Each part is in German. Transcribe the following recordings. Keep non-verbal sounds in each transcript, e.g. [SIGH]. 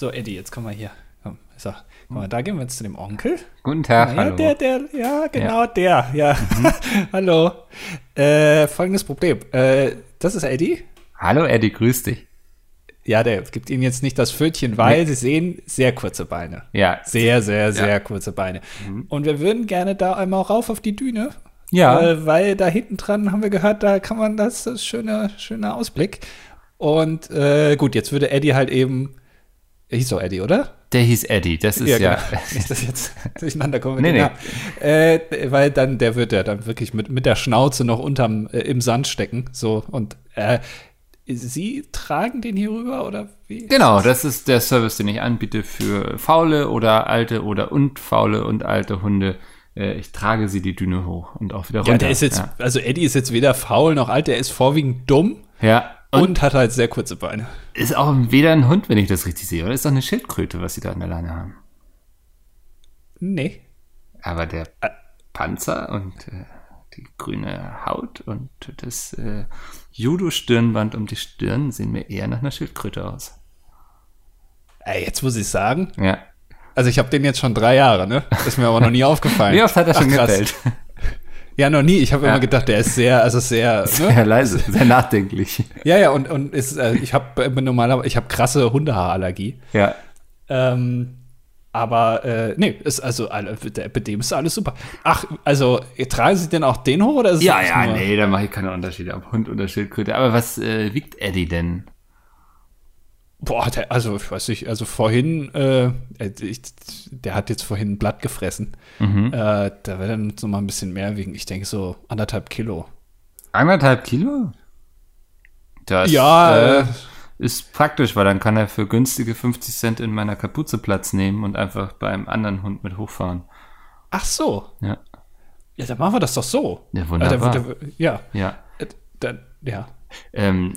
So, Eddie, jetzt komm mal hier. Komm, so, komm mal, da gehen wir jetzt zu dem Onkel. Guten Tag, ja, hallo. Der, der, ja, genau der. Ja, [LAUGHS] hallo. Äh, folgendes Problem. Äh, das ist Eddie. Hallo Eddie, grüß dich. Ja, der gibt Ihnen jetzt nicht das Pfötchen, weil Sie sehen sehr kurze Beine. Ja. Sehr, sehr, sehr kurze Beine. Und wir würden gerne da einmal rauf auf die Düne. Ja. Äh, weil da hinten dran haben wir gehört, da kann man das, das schöner, schöner Ausblick. Und äh, gut, jetzt würde Eddie halt eben. Er hieß doch Eddie, oder? Der hieß Eddie, das ist ja. genau. [LAUGHS] Nicht, dass jetzt durcheinander kommen. Nee, mit nee. Äh, weil dann, der wird ja dann wirklich mit, mit der Schnauze noch unterm, äh, im Sand stecken. So, und äh, Sie tragen den hier rüber oder wie? Genau, das ist der Service, den ich anbiete für faule oder alte oder und faule und alte Hunde. Äh, Ich trage sie die Düne hoch und auch wieder runter. Ja, der ist jetzt, Ja, also Eddie ist jetzt weder faul noch alt, der ist vorwiegend dumm ja. Und, und, hat halt sehr kurze Beine. ist auch weder ein Hund, wenn ich das richtig sehe, oder ist doch eine Schildkröte, was sie da an der Leine haben. Nee. Aber der Panzer und äh, die grüne Haut und das äh, Judo-Stirnband um die Stirn sehen mir eher nach einer Schildkröte aus. Ey, jetzt muss ich sagen, Ja. also ich habe den jetzt schon drei Jahre, ne? Ist mir aber noch nie [LAUGHS] aufgefallen. Wie oft hat er schon Ach, gebellt? Ja, noch nie. Ich habe Ja. immer gedacht, der ist sehr, also sehr, [LAUGHS] ne? Sehr leise, sehr nachdenklich. Ja, ja, und, und ist, äh, ich habe normalerweise, ich habe krasse Hundehaarallergie. Ja. Ähm, aber äh, nee, ist also bei dem ist alles super. Ach, also tragen Sie denn auch den hoch oder ist es Ja, ja, nee, da mache ich keine Unterschiede, ob Hund oder Schildkröte. Aber was äh, wiegt Eddie denn? Boah, der, also ich weiß nicht, also vorhin, äh, ich, der hat jetzt vorhin ein Blatt gefressen. Mhm. Äh, da wird dann noch mal ein bisschen mehr wiegen. Ich denke so anderthalb Kilo. Anderthalb Kilo? Das Ja, äh, ist praktisch, weil dann kann er für günstige 50 Cent in meiner Kapuze Platz nehmen und einfach bei einem anderen Hund mit hochfahren. Ach so. Ja, Ja, dann machen wir das doch so. Ja, wunderbar. Äh, ja. ja. Äh, ja. Ähm,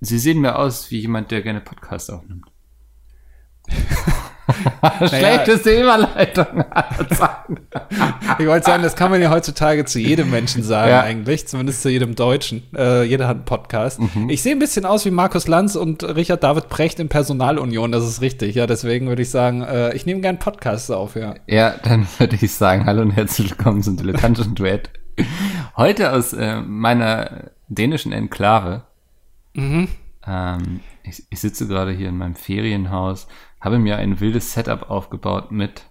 Sie sehen mir aus wie jemand, der gerne Podcast aufnimmt. [LAUGHS] Schlechteste Überleitung. [LAUGHS] Ich wollte sagen, das kann man ja heutzutage zu jedem Menschen sagen, Ja. eigentlich, zumindest zu jedem Deutschen. Äh, jeder hat einen Podcast. Mhm. Ich sehe ein bisschen aus wie Markus Lanz und Richard David Precht in Personalunion, das ist richtig. Ja, deswegen würde ich sagen, äh, ich nehme gern Podcasts auf, ja. Ja, dann würde ich sagen, hallo und herzlich willkommen zum dilettantischen Duett. Heute aus äh, meiner dänischen Enklave. Ähm, ich, ich sitze gerade hier in meinem Ferienhaus, habe mir ein wildes Setup aufgebaut mit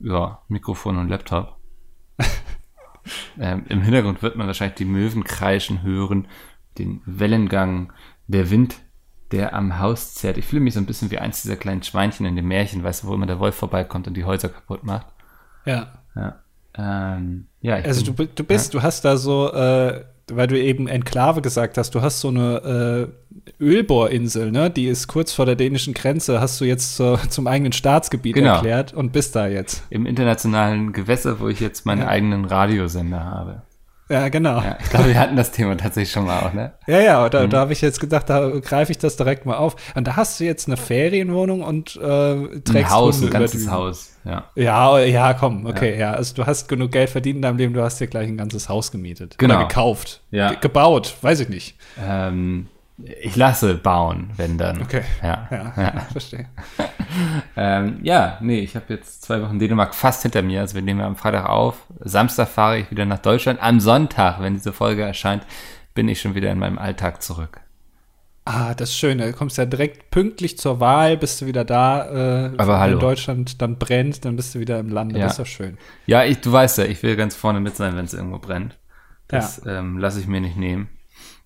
ja, Mikrofon und Laptop. [LAUGHS] ähm, Im Hintergrund wird man wahrscheinlich die Möwen kreischen hören, den Wellengang, der Wind, der am Haus zerrt. Ich fühle mich so ein bisschen wie eins dieser kleinen Schweinchen in dem Märchen, weißt du, wo immer der Wolf vorbeikommt und die Häuser kaputt macht. Ja. Ja. Ähm, ja, ich Also du, bin, bi- du bist, du hast da so, äh, weil du eben Enklave gesagt hast, du hast so eine äh, Ölbohrinsel, ne? Die ist kurz vor der dänischen Grenze, hast du jetzt zur, [LAUGHS] zum eigenen Staatsgebiet Genau. erklärt und bist da jetzt. im internationalen Gewässer, wo ich jetzt meinen Ja. eigenen Radiosender habe. Ja, genau. Ja, ich glaube, wir hatten das Thema tatsächlich schon mal auch, ne? Ja, ja, da, Mhm. da habe ich jetzt gedacht, da greife ich das direkt mal auf. Und da hast du jetzt eine Ferienwohnung und äh, trägst Ein Haus, Hunde ein ganzes die- Haus, ja. Ja, ja, komm, okay, ja. Also du hast genug Geld verdient in deinem Leben, du hast dir gleich ein ganzes Haus gemietet. Genau. Oder gekauft. Ja. Ge gebaut, weiß ich nicht. Ähm, ich lasse bauen, wenn dann. Okay. Ja. Ja, Ja, [LAUGHS] verstehe. [LAUGHS] ähm, ja nee, ich habe jetzt zwei Wochen Dänemark fast hinter mir. Also wir nehmen ja am Freitag auf. Samstag fahre ich wieder nach Deutschland. Am Sonntag, wenn diese Folge erscheint, bin ich schon wieder in meinem Alltag zurück. Ah, das ist schön. Du kommst ja direkt pünktlich zur Wahl, bist du wieder da. Äh, Aber wenn hallo. Deutschland dann brennt, dann bist du wieder im Lande. Ja. Das ist doch schön. Ja, ich, du weißt ja, ich will ganz vorne mit sein, wenn es irgendwo brennt. Das ähm, lasse ich mir nicht nehmen.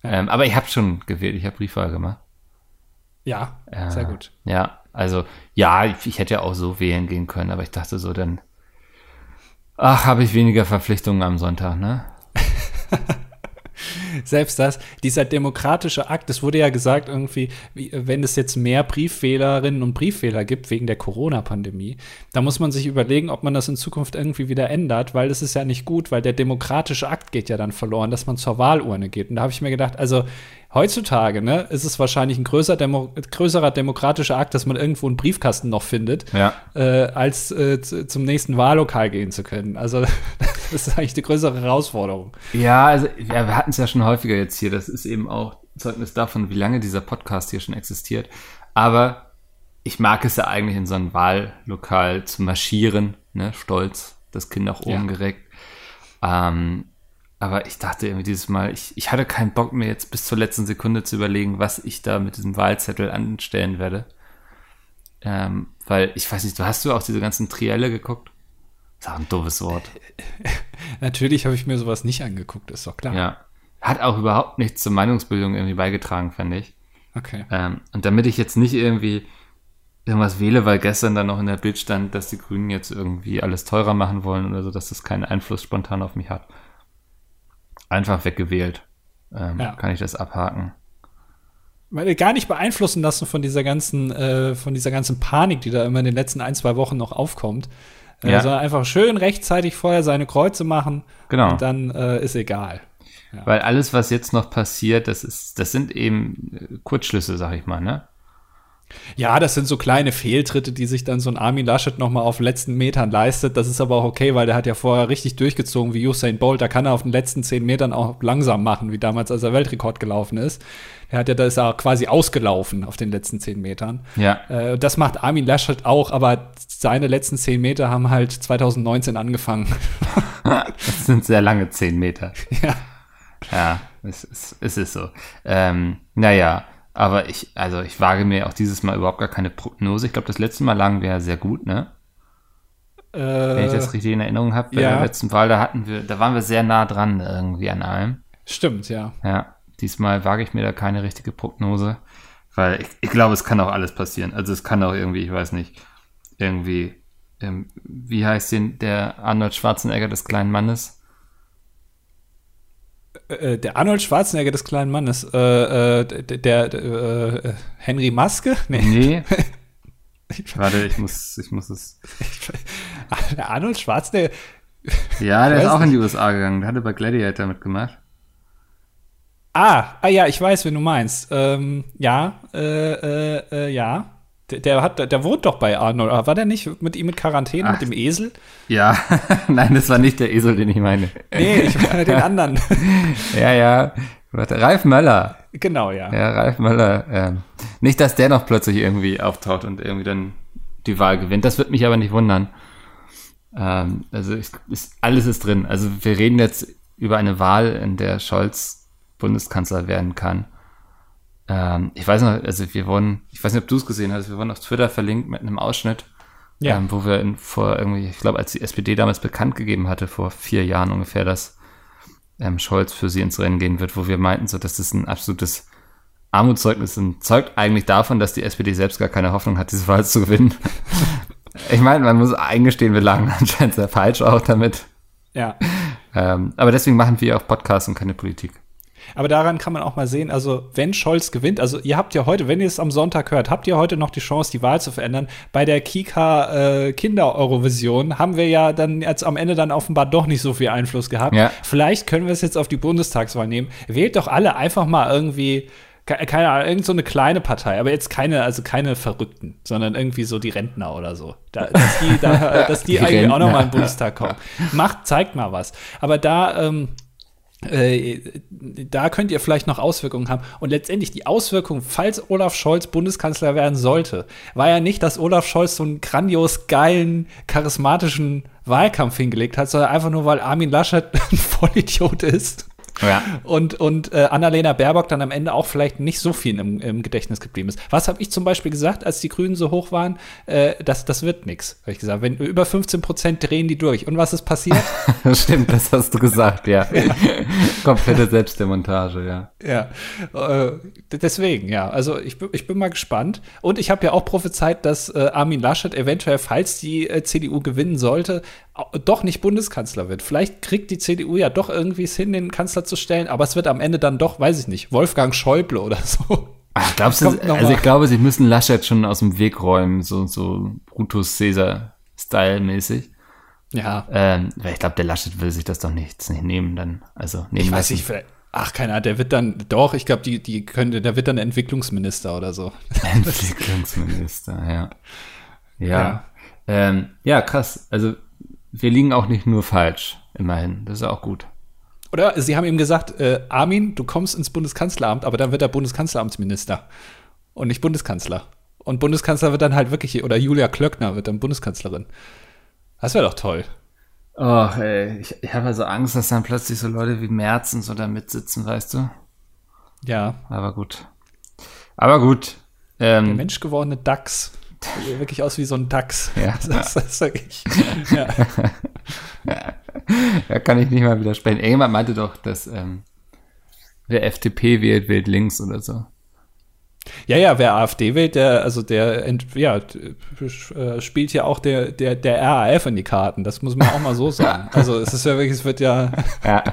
Ähm, aber ich habe schon gewählt, ich habe Briefwahl gemacht. Ja, Äh, sehr gut. Ja, also ja, ich, ich hätte ja auch so wählen gehen können, aber ich dachte so, dann ach, habe ich weniger Verpflichtungen am Sonntag, ne? [LAUGHS] [LAUGHS] Selbst das, dieser demokratische Akt, es wurde ja gesagt, irgendwie, wie, wenn es jetzt mehr Briefwählerinnen und Briefwähler gibt wegen der Corona-Pandemie, da muss man sich überlegen, ob man das in Zukunft irgendwie wieder ändert, weil das ist ja nicht gut, weil der demokratische Akt geht ja dann verloren, dass man zur Wahlurne geht. Und da habe ich mir gedacht, also heutzutage, ne, ist es wahrscheinlich ein größer Demo größerer demokratischer Akt, dass man irgendwo einen Briefkasten noch findet, Ja. äh, als äh, zu, zum nächsten Wahllokal gehen zu können. Also [LAUGHS] das ist eigentlich die größere Herausforderung. Ja, also ja, wir hatten es ja schon häufiger jetzt hier. Das ist eben auch Zeugnis davon, wie lange dieser Podcast hier schon existiert. Aber ich mag es ja eigentlich in so ein Wahllokal zu marschieren, ne, stolz, das Kind nach oben ja. gereckt. Ähm, aber ich dachte irgendwie dieses Mal, ich, ich hatte keinen Bock mir jetzt bis zur letzten Sekunde zu überlegen, was ich da mit diesem Wahlzettel anstellen werde. Ähm, weil, ich weiß nicht, du hast du auch diese ganzen Trielle geguckt? Das ist ein doofes Wort. [LAUGHS] Natürlich habe ich mir sowas nicht angeguckt, ist doch klar. Ja. Hat auch überhaupt nichts zur Meinungsbildung irgendwie beigetragen, fand ich. Okay. Ähm, und damit ich jetzt nicht irgendwie irgendwas wähle, weil gestern dann noch in der Bild stand, dass die Grünen jetzt irgendwie alles teurer machen wollen oder so, dass das keinen Einfluss spontan auf mich hat. Einfach weggewählt. Ähm, ja. Kann ich das abhaken. Weil gar nicht beeinflussen lassen von dieser ganzen, äh, von dieser ganzen Panik, die da immer in den letzten ein, zwei Wochen noch aufkommt. Ja. Sondern einfach schön rechtzeitig vorher seine Kreuze machen. Genau. Und dann äh, ist egal. Ja. Weil alles, was jetzt noch passiert, das ist, das sind eben Kurzschlüsse, sag ich mal, ne? Ja, das sind so kleine Fehltritte, die sich dann so ein Armin Laschet noch mal auf den letzten Metern leistet. Das ist aber auch okay, weil der hat ja vorher richtig durchgezogen wie Usain Bolt. Da kann er auf den letzten zehn Metern auch langsam machen, wie damals, als er Weltrekord gelaufen ist. Er hat ja, da ist er quasi ausgelaufen auf den letzten zehn Metern. Ja. Äh, das macht Armin Laschet auch, aber seine letzten zehn Meter haben halt 2019 angefangen. [LAUGHS] das sind sehr lange zehn Meter. Ja. Ja, es, es, es ist so. Ähm, naja, aber ich, also ich wage mir auch dieses Mal überhaupt gar keine Prognose. Ich glaube, das letzte Mal lagen wir ja sehr gut, ne? Äh, Wenn ich das richtig in Erinnerung habe, bei ja. der letzten Wahl, da hatten wir, da waren wir sehr nah dran irgendwie an allem. Stimmt, ja. Ja, diesmal wage ich mir da keine richtige Prognose, weil ich, ich glaube, es kann auch alles passieren. Also es kann auch irgendwie, ich weiß nicht, irgendwie, ähm, wie heißt den, der Arnold Schwarzenegger des kleinen Mannes? Äh, der Arnold Schwarzenegger des kleinen Mannes, äh, äh, der, der äh, Henry Maske? [LAUGHS] Nee. nee. [LAUGHS] Warte, ich muss, ich muss es. [LAUGHS] der Arnold Schwarzenegger. Ja, der ist auch in die USA gegangen. Der hatte bei Gladiator mitgemacht. Ah, ah ja, ich weiß, wen du meinst. Ähm, ja, äh, äh, ja. Der, der, hat, der wohnt doch bei Arnold. War der nicht mit ihm in Quarantäne, Ach, mit dem Esel? Ja, [LAUGHS] nein, das war nicht der Esel, den ich meine. Nee, ich meine den anderen. [LAUGHS] ja, ja. Warte, Ralf Möller. Genau, ja. Ja, Ralf Möller. Ähm, nicht, dass der noch plötzlich irgendwie auftaucht und irgendwie dann die Wahl gewinnt. Das wird mich aber nicht wundern. Ähm, also ich, ist, alles ist drin. Also wir reden jetzt über eine Wahl, in der Scholz Bundeskanzler werden kann. Ähm, ich weiß noch, also wir wurden, ich weiß nicht, ob du es gesehen hast, wir wurden auf Twitter verlinkt mit einem Ausschnitt, ja. ähm, wo wir in, vor irgendwie, ich glaube, als die SPD damals bekannt gegeben hatte, vor vier Jahren ungefähr, dass ähm, Scholz für sie ins Rennen gehen wird, wo wir meinten, so, dass das ein absolutes Armutszeugnis und zeugt eigentlich davon, dass die SPD selbst gar keine Hoffnung hat, diese Wahl zu gewinnen. [LAUGHS] ich meine, man muss eingestehen, wir lagen anscheinend sehr falsch auch damit. Ja. Ähm, aber deswegen machen wir auch Podcasts und keine Politik. Aber daran kann man auch mal sehen, also wenn Scholz gewinnt, also ihr habt ja heute, wenn ihr es am Sonntag hört, habt ihr heute noch die Chance, die Wahl zu verändern. Bei der Kika äh, Kinder-Eurovision haben wir ja dann jetzt am Ende dann offenbar doch nicht so viel Einfluss gehabt. Ja. Vielleicht können wir es jetzt auf die Bundestagswahl nehmen. Wählt doch alle einfach mal irgendwie keine Ahnung, irgend so eine kleine Partei, aber jetzt keine, also keine Verrückten, sondern irgendwie so die Rentner oder so. Da, dass die, da, [LAUGHS] dass die, die eigentlich Rentner. auch nochmal in den Bundestag kommen. Macht, zeigt mal was. Aber da, ähm, äh, da könnt ihr vielleicht noch Auswirkungen haben. Und letztendlich die Auswirkung, falls Olaf Scholz Bundeskanzler werden sollte, war ja nicht, dass Olaf Scholz so einen grandios geilen, charismatischen Wahlkampf hingelegt hat, sondern einfach nur, weil Armin Laschet [LAUGHS] ein Vollidiot ist ja. Und, und äh, Annalena Baerbock dann am Ende auch vielleicht nicht so viel im, im Gedächtnis geblieben ist. Was habe ich zum Beispiel gesagt, als die Grünen so hoch waren? Äh, das, das wird nichts, habe ich gesagt. Wenn über 15 Prozent drehen die durch. Und was ist passiert? [LAUGHS] Stimmt, das hast du gesagt, ja. ja. [LAUGHS] Komplette Selbstdemontage, ja. Ja, äh, deswegen, ja. Also ich, ich bin mal gespannt. Und ich habe ja auch prophezeit, dass äh, Armin Laschet eventuell, falls die äh, CDU gewinnen sollte, doch nicht Bundeskanzler wird. Vielleicht kriegt die CDU ja doch irgendwie es hin, den Kanzler zu stellen, aber es wird am Ende dann doch, weiß ich nicht, Wolfgang Schäuble oder [LAUGHS] so. Ach, glaubst du, also ich glaube, sie müssen Laschet schon aus dem Weg räumen, so, so Brutus Caesar-Style-mäßig. Ja. Ähm, weil ich glaube, der Laschet will sich das doch nicht, nicht nehmen dann. Also nehmen ich weiß nicht, ach, keine Ahnung, der wird dann, doch, ich glaube, die, die könnte, der wird dann Entwicklungsminister oder so. [LAUGHS] [LAUGHS] Entwicklungsminister, ja. Ja. Ja. Ähm, ja, krass. Also wir liegen auch nicht nur falsch, immerhin. Das ist auch gut. Oder sie haben ihm gesagt, äh, Armin, du kommst ins Bundeskanzleramt, aber dann wird er Bundeskanzleramtsminister und nicht Bundeskanzler. Und Bundeskanzler wird dann halt wirklich, oder Julia Klöckner wird dann Bundeskanzlerin. Das wäre doch toll. Ach, ey, ich, ich habe also Angst, dass dann plötzlich so Leute wie Merzen so da mitsitzen, weißt du? Ja. Aber gut. Aber gut. Ähm, Der menschgewordene Dachs. Sieht wirklich aus wie so ein Dachs. Ja. [LAUGHS] Das, das sag ich. [LAUGHS] Ja. da kann ich nicht mal widersprechen. Irgendjemand meinte doch, dass ähm, wer FDP wählt, wählt links oder so. Ja, ja, wer AfD wählt, der, also der, ja, äh, spielt ja auch der, der, der RAF in die Karten. Das muss man auch mal so sagen. [LAUGHS] Also es ist ja wirklich, es wird ja. ja.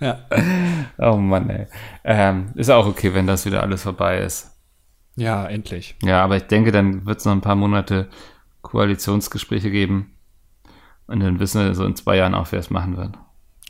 ja. Oh Mann, ey. Ähm, ist auch okay, wenn das wieder alles vorbei ist. Ja, endlich. Ja, aber ich denke, dann wird es noch ein paar Monate Koalitionsgespräche geben. Und dann wissen wir so in zwei Jahren auch, wer es machen wird.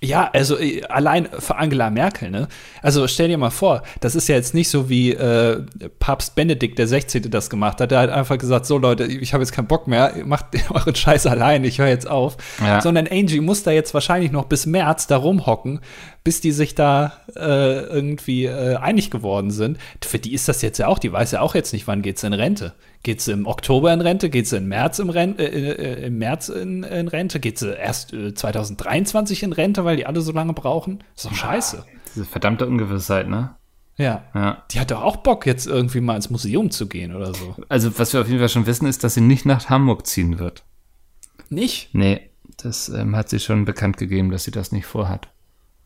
Ja, also äh, allein für Angela Merkel, ne? Also stell dir mal vor, das ist ja jetzt nicht so wie äh, Papst Benedikt der 16. das gemacht hat. Der hat einfach gesagt, so Leute, ich habe jetzt keinen Bock mehr, macht [LAUGHS] euren Scheiß allein, ich höre jetzt auf. Ja. Sondern Angie muss da jetzt wahrscheinlich noch bis März da rumhocken, bis die sich da äh, irgendwie äh, einig geworden sind. Für die ist das jetzt ja auch, die weiß ja auch jetzt nicht, wann geht's in Rente. Geht sie im Oktober in Rente? Geht sie im März, im, Ren äh, äh, im März in, in, Rente? Geht sie erst äh, 2023 in Rente, weil die alle so lange brauchen? Das ist doch scheiße. Diese verdammte Ungewissheit, ne? Ja. ja. Die hat doch auch Bock, jetzt irgendwie mal ins Museum zu gehen oder so. Also, was wir auf jeden Fall schon wissen, ist, dass sie nicht nach Hamburg ziehen wird. Nicht? Nee, das ähm, hat sie schon bekannt gegeben, dass sie das nicht vorhat.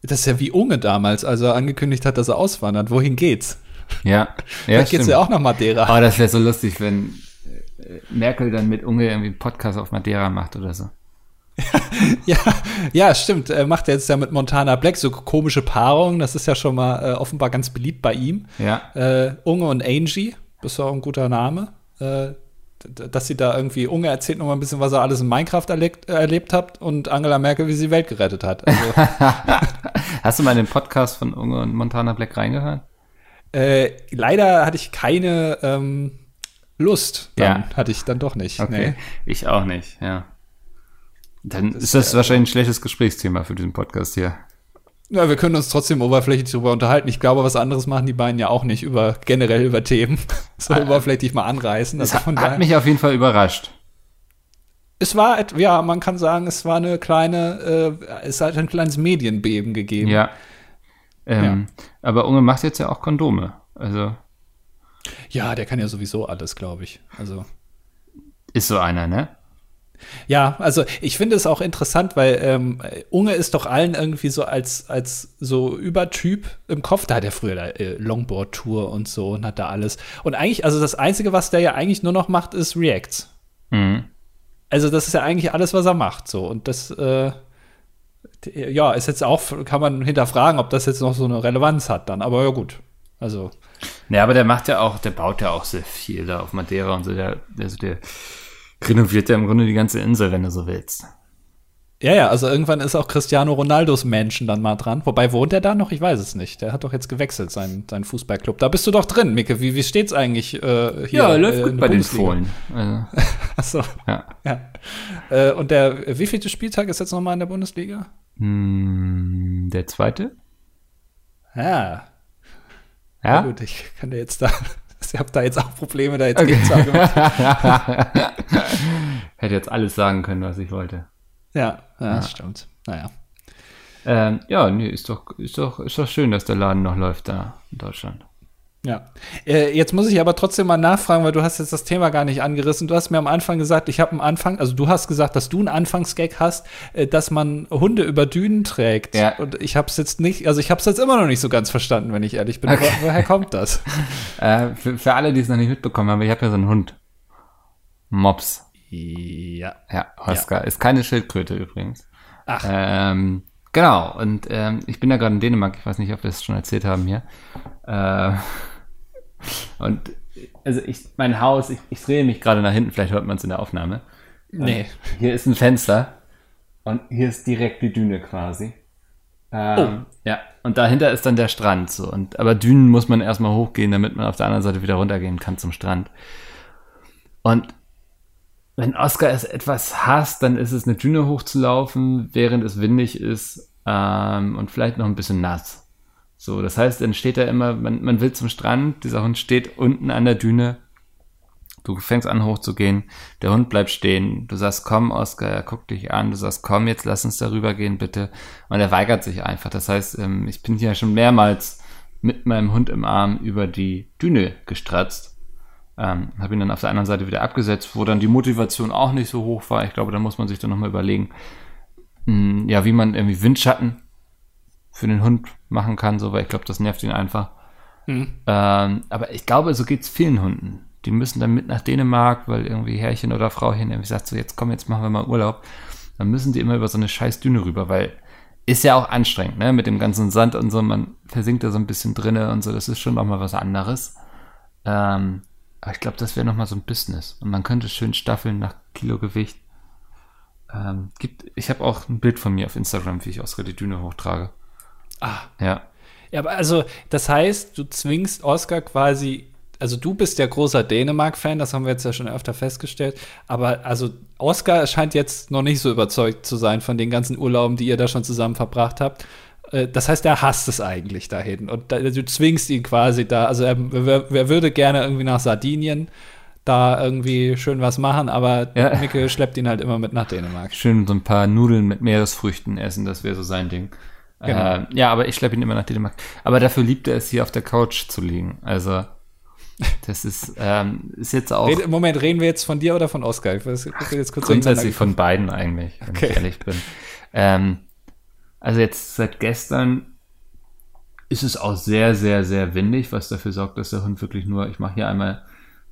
Das ist ja wie Unge damals, als er angekündigt hat, dass er auswandert. Wohin geht's? Ja. [LAUGHS] ja Vielleicht geht's ja auch nach Madeira. Aber oh, das wäre so lustig, wenn äh, Merkel dann mit Unge irgendwie einen Podcast auf Madeira macht oder so. [LAUGHS] ja, ja, stimmt. Er macht jetzt ja mit Montana Black so komische Paarungen. Das ist ja schon mal äh, offenbar ganz beliebt bei ihm. Ja. Äh, Unge und Angie, das ist auch ein guter Name. Äh, dass sie da irgendwie, Unge erzählt noch mal ein bisschen, was er alles in Minecraft erlebt, erlebt hat und Angela Merkel, wie sie die Welt gerettet hat. Also. [LAUGHS] Hast du mal in den Podcast von Unge und Montana Black reingehört? Äh, leider hatte ich keine ähm, Lust. Dann ja. hatte ich dann doch nicht. Okay. Nee. Ich auch nicht, ja. Dann das ist das wahrscheinlich ein schlechtes Gesprächsthema für diesen Podcast hier. Ja, wir können uns trotzdem oberflächlich darüber unterhalten. Ich glaube, was anderes machen die beiden ja auch nicht über generell über Themen. [LAUGHS] so ah, oberflächlich mal anreißen. Also das hat mich auf jeden Fall überrascht. Es war, ja, man kann sagen, es war eine kleine, äh, es hat ein kleines Medienbeben gegeben. Ja. Ähm, ja. Aber Unge macht jetzt ja auch Kondome. Also. Ja, der kann ja sowieso alles, glaube ich. Also. Ist so einer, ne? Ja, also ich finde es auch interessant, weil ähm, Unge ist doch allen irgendwie so als, als so Übertyp im Kopf. Da hat er früher da, äh, Longboard-Tour und so und hat da alles. Und eigentlich, also das Einzige, was der ja eigentlich nur noch macht, ist Reacts. Mhm. Also das ist ja eigentlich alles, was er macht. So. Und das, äh, ja, ist jetzt auch, kann man hinterfragen, ob das jetzt noch so eine Relevanz hat dann, aber ja gut. Also. Ja, aber der macht ja auch, der baut ja auch sehr viel da auf Madeira und so, der, also der renoviert ja im Grunde die ganze Insel, wenn du so willst. Ja, ja, also irgendwann ist auch Cristiano Ronaldos Menschen dann mal dran. Wobei wohnt er da noch? Ich weiß es nicht. Der hat doch jetzt gewechselt, seinen, seinen Fußballclub. Da bist du doch drin, Micke. Wie, wie steht's eigentlich äh, hier? Ja, läuft äh, gut bei Bundesliga? den Fohlen. [LAUGHS] Also. Achso. Ja. ja. Äh, und der, wie vielte Spieltag ist jetzt nochmal in der Bundesliga? Hm, der zweite? Ja. Ja? ja gut, ich kann dir jetzt da ich habe da jetzt auch Probleme, da jetzt okay. [LAUGHS] Hätte jetzt alles sagen können, was ich wollte. Ja, ja, ja. stimmt. Naja. Ähm, ja, nee, ist doch, ist, doch, ist doch schön, dass der Laden noch läuft da in Deutschland. Ja. Äh, jetzt muss ich aber trotzdem mal nachfragen, weil du hast jetzt das Thema gar nicht angerissen. Du hast mir am Anfang gesagt, ich habe am Anfang, also du hast gesagt, dass du einen Anfangsgag hast, äh, dass man Hunde über Dünen trägt. Ja. Und ich habe es jetzt nicht, also ich habe es jetzt immer noch nicht so ganz verstanden, wenn ich ehrlich bin. Okay. Wo, woher kommt das? [LAUGHS] äh, für, für, alle, die es noch nicht mitbekommen haben, ich habe ja so einen Hund. Mops. Ja. Ja, Oscar. Ja. Ist keine Schildkröte übrigens. Ach. Ähm, genau. Und ähm, ich bin ja gerade in Dänemark. Ich weiß nicht, ob wir es schon erzählt haben hier. Äh, und also ich, mein Haus, ich, ich drehe mich gerade nach hinten, vielleicht hört man es in der Aufnahme. Nee. Und hier ist ein Fenster und hier ist direkt die Düne quasi. Ähm, oh. Ja, und dahinter ist dann der Strand so. Und, aber Dünen muss man erstmal hochgehen, damit man auf der anderen Seite wieder runtergehen kann zum Strand. Und wenn Oscar es etwas hasst, dann ist es eine Düne hochzulaufen, während es windig ist ähm, und vielleicht noch ein bisschen nass. So, das heißt, dann steht er immer, man, man will zum Strand, dieser Hund steht unten an der Düne Du fängst an hochzugehen, der Hund bleibt stehen, du sagst, komm, Oscar, er guckt dich an, du sagst, komm, jetzt lass uns darüber gehen, bitte. Und er weigert sich einfach. Das heißt, ähm, ich bin hier schon mehrmals mit meinem Hund im Arm über die Düne gestratzt. Ähm, habe ihn dann auf der anderen Seite wieder abgesetzt, wo dann die Motivation auch nicht so hoch war. Ich glaube, da muss man sich dann nochmal überlegen, mh, hm, ja, wie man irgendwie Windschatten für den Hund machen kann, so, weil ich glaube, das nervt ihn einfach. Mhm. Ähm, aber ich glaube, so geht es vielen Hunden die müssen dann mit nach Dänemark, weil irgendwie Herrchen oder Frauchen irgendwie sagt so, jetzt komm, jetzt machen wir mal Urlaub. Dann müssen die immer über so eine scheiß Düne rüber, weil ist ja auch anstrengend, ne, mit dem ganzen Sand und so, man versinkt da so ein bisschen drinne und so, das ist schon nochmal was anderes. Ähm, aber ich glaube, das wäre nochmal so ein Business. Und man könnte schön staffeln nach Kilogewicht. Ähm, gibt, ich habe auch ein Bild von mir auf Instagram, wie ich Oscar die Düne hochtrage. Ah. Ja. Ja, aber also, das heißt, du zwingst Oscar quasi also du bist ja großer Dänemark-Fan, das haben wir jetzt ja schon öfter festgestellt. Aber also Oscar scheint jetzt noch nicht so überzeugt zu sein von den ganzen Urlauben, die ihr da schon zusammen verbracht habt. Äh, das heißt, er hasst es eigentlich dahin. Und du zwingst ihn quasi da. Also er, er würde gerne irgendwie nach Sardinien da irgendwie schön was machen, aber ja. Micke schleppt ihn halt immer mit nach Dänemark. Schön so ein paar Nudeln mit Meeresfrüchten essen, das wäre so sein Ding. Genau. Äh, ja, aber ich schleppe ihn immer nach Dänemark. Aber dafür liebt er es, hier auf der Couch zu liegen. Also das ist, ähm, ist jetzt auch. Red, Moment, reden wir jetzt von dir oder von Oscar? Ich weiß, jetzt kurz grundsätzlich von beiden eigentlich, wenn okay. ich ehrlich bin. Ähm, also jetzt seit gestern ist es auch sehr, sehr, sehr windig, was dafür sorgt, dass der Hund wirklich nur, ich mache hier einmal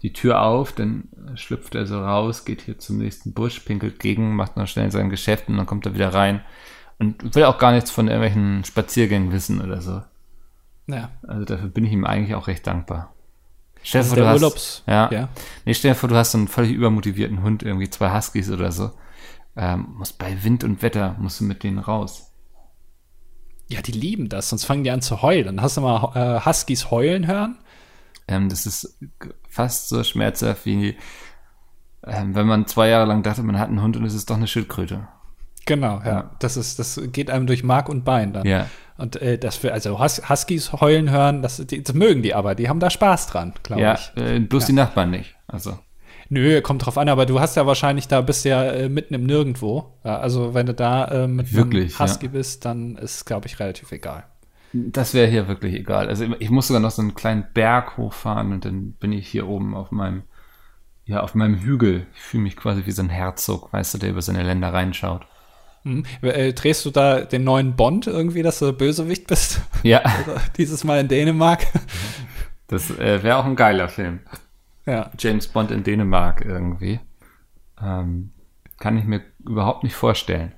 die Tür auf, dann schlüpft er so raus, geht hier zum nächsten Busch, pinkelt gegen, macht noch schnell sein Geschäft und dann kommt er wieder rein und will auch gar nichts von irgendwelchen Spaziergängen wissen oder so. Ja. Also dafür bin ich ihm eigentlich auch recht dankbar. Stell dir vor, du hast, Urlaubs, ja. ja. Nee, stell dir vor, du hast so einen völlig übermotivierten Hund, irgendwie zwei Huskies oder so. Ähm, muss bei Wind und Wetter musst du mit denen raus. Ja, die lieben das, sonst fangen die an zu heulen. Hast du mal äh, Huskies heulen hören? Ähm, das ist fast so schmerzhaft wie, ähm, wenn man zwei Jahre lang dachte, man hat einen Hund und es ist doch eine Schildkröte. Genau, ja. ja. Das ist, das geht einem durch Mark und Bein dann. Ja. Und äh, das für, also Hus Huskies heulen hören, das, die, das mögen die aber, die haben da Spaß dran, glaube ja, ich. Äh, bloß ja, die Nachbarn nicht. Also. Nö, kommt drauf an, aber du hast ja wahrscheinlich da bist ja äh, mitten im Nirgendwo. Ja, also wenn du da äh, mit wirklich, einem Husky bist, dann ist, glaube ich, relativ egal. Das wäre hier wirklich egal. Also ich muss sogar noch so einen kleinen Berg hochfahren und dann bin ich hier oben auf meinem, ja, auf meinem Hügel. Ich fühle mich quasi wie so ein Herzog, weißt du, der über seine Länder reinschaut. Hm. Äh, drehst du da den neuen Bond irgendwie, dass du Bösewicht bist? Ja. [LAUGHS] Also, dieses Mal in Dänemark. Das äh, wäre auch ein geiler Film. Ja. James Bond in Dänemark irgendwie. Ähm, kann ich mir überhaupt nicht vorstellen.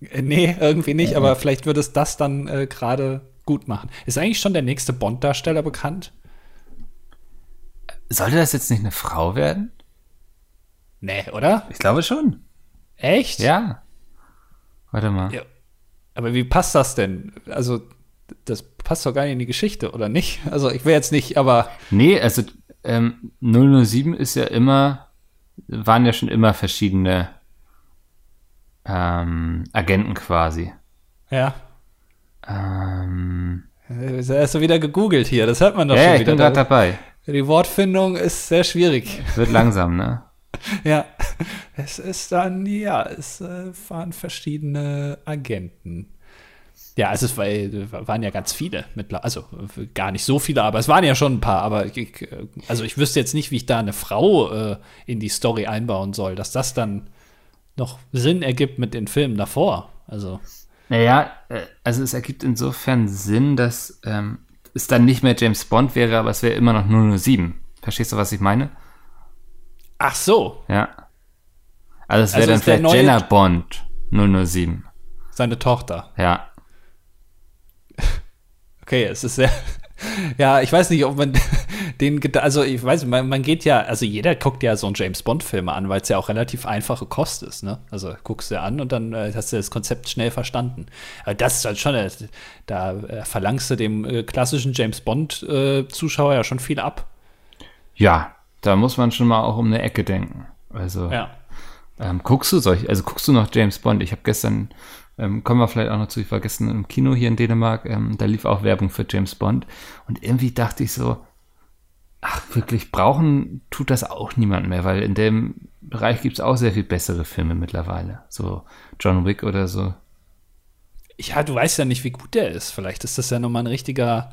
Äh, nee, irgendwie nicht, aber vielleicht würde es das dann äh, gerade gut machen. Ist eigentlich schon der nächste Bond-Darsteller bekannt? Sollte das jetzt nicht eine Frau werden? Nee, oder? Ich glaube schon. Echt? Ja. Warte mal. Ja. Aber wie passt das denn? Also, das passt doch gar nicht in die Geschichte, oder nicht? Also, ich will jetzt nicht, aber. Nee, also ähm, 007 ist ja immer, waren ja schon immer verschiedene ähm, Agenten quasi. Ja. Ähm. Hast du wieder gegoogelt hier, das hört man doch ja, schon wieder. Ja, ich bin gerade dabei. Die Wortfindung ist sehr schwierig. Wird langsam, ne? [LAUGHS] ja, es ist dann, ja, es äh, waren verschiedene Agenten. Ja, es war, waren ja ganz viele, also gar nicht so viele, aber es waren ja schon ein paar. Aber ich, also ich wüsste jetzt nicht, wie ich da eine Frau äh, in die Story einbauen soll, dass das dann noch Sinn ergibt mit den Filmen davor. Also. Naja, äh, also es ergibt insofern Sinn, dass ähm, es dann nicht mehr James Bond wäre, aber es wäre immer noch 007. Verstehst du, was ich meine? Ach so. Ja. Also es wäre also dann vielleicht Jenna Bond 007. Seine Tochter. Ja. [LAUGHS] Okay, es ist sehr. [LAUGHS] Ja, ich weiß nicht, ob man [LAUGHS] den, also ich weiß, man, man geht ja, also jeder guckt ja so einen James Bond-Film an, weil es ja auch relativ einfache Kost ist, ne? Also guckst du an und dann äh, hast du das Konzept schnell verstanden. Aber das ist halt schon, äh, da äh, verlangst du dem äh, klassischen James Bond-Zuschauer ja schon viel ab. Ja, da muss man schon mal auch um eine Ecke denken. Also ja. ähm, guckst du solch, also guckst du noch James Bond? Ich habe gestern, ähm, kommen wir vielleicht auch noch zu, ich war gestern im Kino hier in Dänemark, ähm, da lief auch Werbung für James Bond und irgendwie dachte ich so, ach, wirklich brauchen tut das auch niemand mehr, weil in dem Bereich gibt es auch sehr viel bessere Filme mittlerweile. So John Wick oder so. Ja, du weißt ja nicht, wie gut der ist. Vielleicht ist das ja nochmal ein richtiger,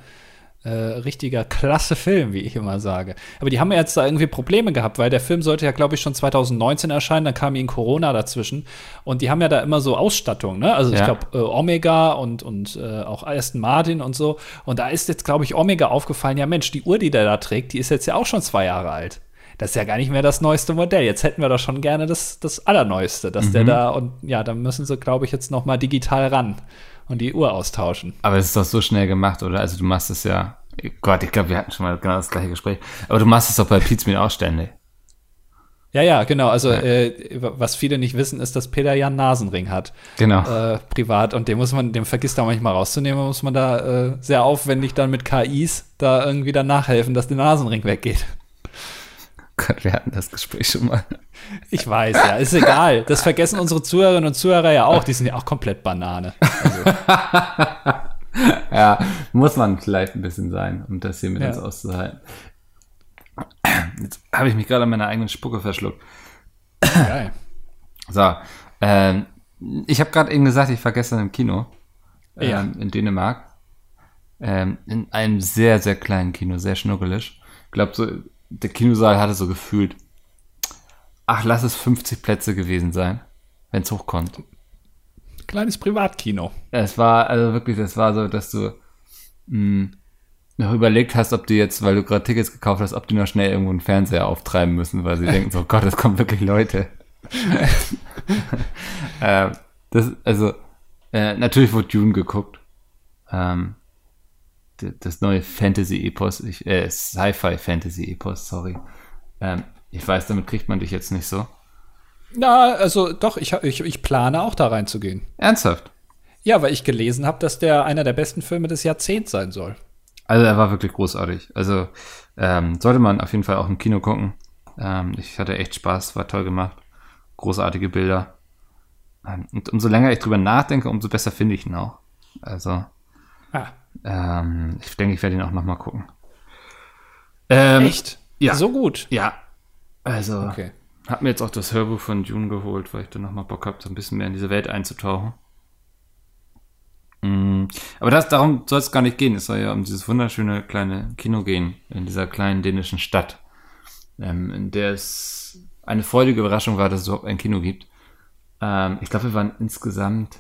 äh, richtiger klasse Film, wie ich immer sage. Aber die haben ja jetzt da irgendwie Probleme gehabt, weil der Film sollte ja, glaube ich, schon 2019 erscheinen, dann kam ihnen Corona dazwischen. Und die haben ja da immer so Ausstattung, ne? Also ich glaube, äh, Omega und, und äh, auch Aston Martin und so. Und da ist jetzt, glaube ich, Omega aufgefallen, ja Mensch, die Uhr, die der da trägt, die ist jetzt ja auch schon zwei Jahre alt das ist ja gar nicht mehr das neueste Modell. Jetzt hätten wir doch schon gerne das, das Allerneueste, dass mhm. der da und ja, da müssen sie, glaube ich, jetzt noch mal digital ran und die Uhr austauschen. Aber es ist doch so schnell gemacht, oder? Also du machst es ja, Gott, ich glaube, wir hatten schon mal genau das gleiche Gespräch. Aber du machst es doch bei Pizmeet auch ständig. Ja, ja, genau. Also, ja. Äh, was viele nicht wissen, ist, dass Peter ja einen Nasenring hat. Genau. Äh, privat. Und den muss man, den vergisst er manchmal rauszunehmen, muss man da äh, sehr aufwendig dann mit KIs da irgendwie dann nachhelfen, dass der Nasenring weggeht. Gott, wir hatten das Gespräch schon mal. Ich weiß, ja, ist egal. Das vergessen unsere Zuhörerinnen und Zuhörer ja auch. Die sind ja auch komplett Banane. Also. [LAUGHS] ja, muss man vielleicht ein bisschen sein, um das hier mit ja. uns auszuhalten. Jetzt habe ich mich gerade an meiner eigenen Spucke verschluckt. Geil. So, ähm, ich habe gerade eben gesagt, ich war gestern im Kino ähm, ja. in Dänemark. Ähm, in einem sehr, sehr kleinen Kino, sehr schnuckelig. Ich glaube, so der Kinosaal hatte so gefühlt, ach, lass es 50 Plätze gewesen sein, wenn es hochkommt. Kleines Privatkino. Es war, also wirklich, das war so, dass du mh, hm, noch überlegt hast, ob du jetzt, weil du gerade Tickets gekauft hast, ob die noch schnell irgendwo einen Fernseher auftreiben müssen, weil sie [LAUGHS] denken so, Gott, es kommen wirklich Leute. [LAUGHS] äh, das, also, äh, natürlich wurde Dune geguckt. Ähm, das neue Fantasy-Epos, äh, Sci-Fi-Fantasy-Epos, sorry. Ähm, ich weiß, damit kriegt man dich jetzt nicht so. Na, also doch, ich, ich, ich plane auch da reinzugehen. Ernsthaft? Ja, weil ich gelesen habe, dass der einer der besten Filme des Jahrzehnts sein soll. Also er war wirklich großartig. Also ähm, sollte man auf jeden Fall auch im Kino gucken. Ähm, ich hatte echt Spaß, war toll gemacht. Großartige Bilder. Ähm, und umso länger ich drüber nachdenke, umso besser finde ich ihn auch. Also. Ah. Ähm, ich denke, ich werde ihn auch noch mal gucken. Ähm, Echt? Ja. So gut? Ja. Also, okay. habe mir jetzt auch das Hörbuch von June geholt, weil ich dann noch mal Bock habe, so ein bisschen mehr in diese Welt einzutauchen. Mm, aber das, darum soll es gar nicht gehen. Es soll ja um dieses wunderschöne kleine Kino gehen, in dieser kleinen dänischen Stadt, ähm, in der es eine freudige Überraschung war, dass es überhaupt ein Kino gibt. Ähm, ich glaube, wir waren insgesamt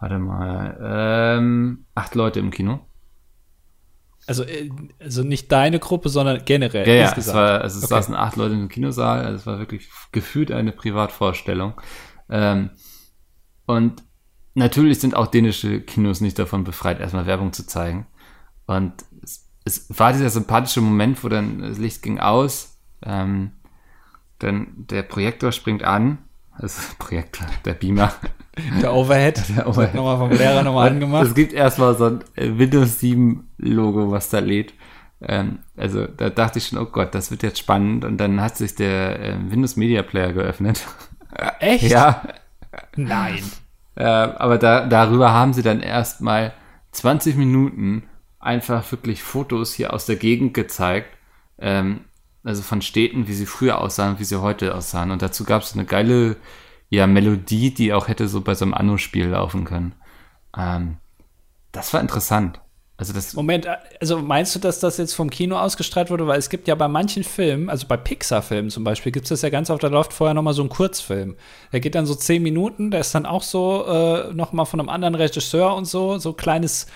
Warte mal. Ähm, acht Leute im Kino. Also, äh, also nicht deine Gruppe, sondern generell. Ja, ja es, war, also es okay. saßen acht Leute im Kinosaal. Also es war wirklich gefühlt eine Privatvorstellung. Ähm, und natürlich sind auch dänische Kinos nicht davon befreit, erstmal Werbung zu zeigen. Und es, es war dieser sympathische Moment, wo dann das Licht ging aus, ähm, dann der Projektor springt an, also [LAUGHS] Projektor, der Beamer, der Overhead. [LAUGHS] Der Overhead. Nochmal vom Lehrer nochmal angemacht. Es gibt erstmal so ein äh, Windows 7 Logo, was da lädt. Ähm, also da dachte ich schon, oh Gott, das wird jetzt spannend. Und dann hat sich der äh, Windows Media Player geöffnet. Echt? Ja. Nein. Äh, aber da, darüber haben sie dann erstmal 20 Minuten einfach wirklich Fotos hier aus der Gegend gezeigt. Ähm, also von Städten, wie sie früher aussahen, wie sie heute aussahen. Und dazu gab es eine geile ja, Melodie, die auch hätte so bei so einem Anno-Spiel laufen können. Ähm, das war interessant. Also das Moment, also meinst du, dass das jetzt vom Kino ausgestrahlt wurde? Weil es gibt ja bei manchen Filmen, also bei Pixar-Filmen zum Beispiel, gibt es das ja ganz oft, da läuft vorher noch mal so ein Kurzfilm. Der geht dann so zehn Minuten, der ist dann auch so äh, noch mal von einem anderen Regisseur und so, so kleines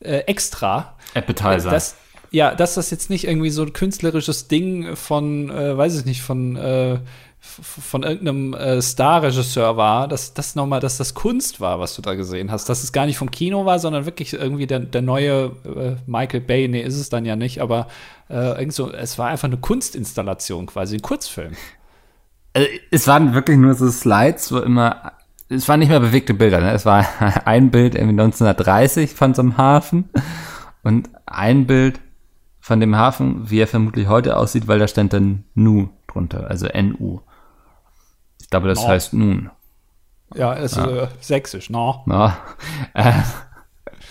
äh, Extra. Appetizer. Das, ja, dass das jetzt nicht irgendwie so ein künstlerisches Ding von, äh, weiß ich nicht, von äh, von irgendeinem äh, Star-Regisseur war, dass das nochmal, dass das Kunst war, was du da gesehen hast. Dass es gar nicht vom Kino war, sondern wirklich irgendwie der, der neue äh, Michael Bay, nee, ist es dann ja nicht, aber äh, irgend so, es war einfach eine Kunstinstallation quasi, ein Kurzfilm. Also, es waren wirklich nur so Slides, wo immer, es waren nicht mehr bewegte Bilder, ne? Es war [LAUGHS] ein Bild irgendwie 1930 von so einem Hafen und ein Bild von dem Hafen, wie er vermutlich heute aussieht, weil da stand dann Nu drunter, also NU. Ich glaube, das no. heißt nun. Ja, ist ja. Äh, sächsisch, no. no. Äh,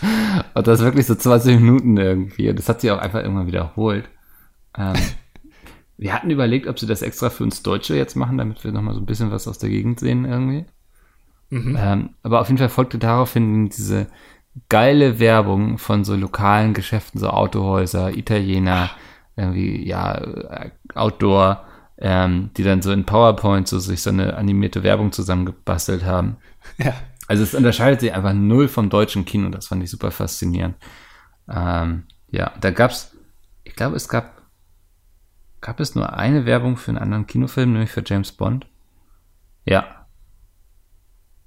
[LAUGHS] und das ist wirklich so 20 Minuten irgendwie. Das hat sich auch einfach irgendwann wiederholt. Ähm, [LAUGHS] wir hatten überlegt, ob sie das extra für uns Deutsche jetzt machen, damit wir nochmal so ein bisschen was aus der Gegend sehen irgendwie. Mhm. Ähm, aber auf jeden Fall folgte daraufhin diese geile Werbung von so lokalen Geschäften, so Autohäuser, Italiener, irgendwie, ja, Outdoor, ähm, die dann so in PowerPoint so sich so eine animierte Werbung zusammengebastelt haben. [LAUGHS] Ja. Also es unterscheidet sich einfach null vom deutschen Kino, das fand ich super faszinierend. Ähm, ja, da gab's, ich glaube, es gab, gab es nur eine Werbung für einen anderen Kinofilm, nämlich für James Bond. Ja,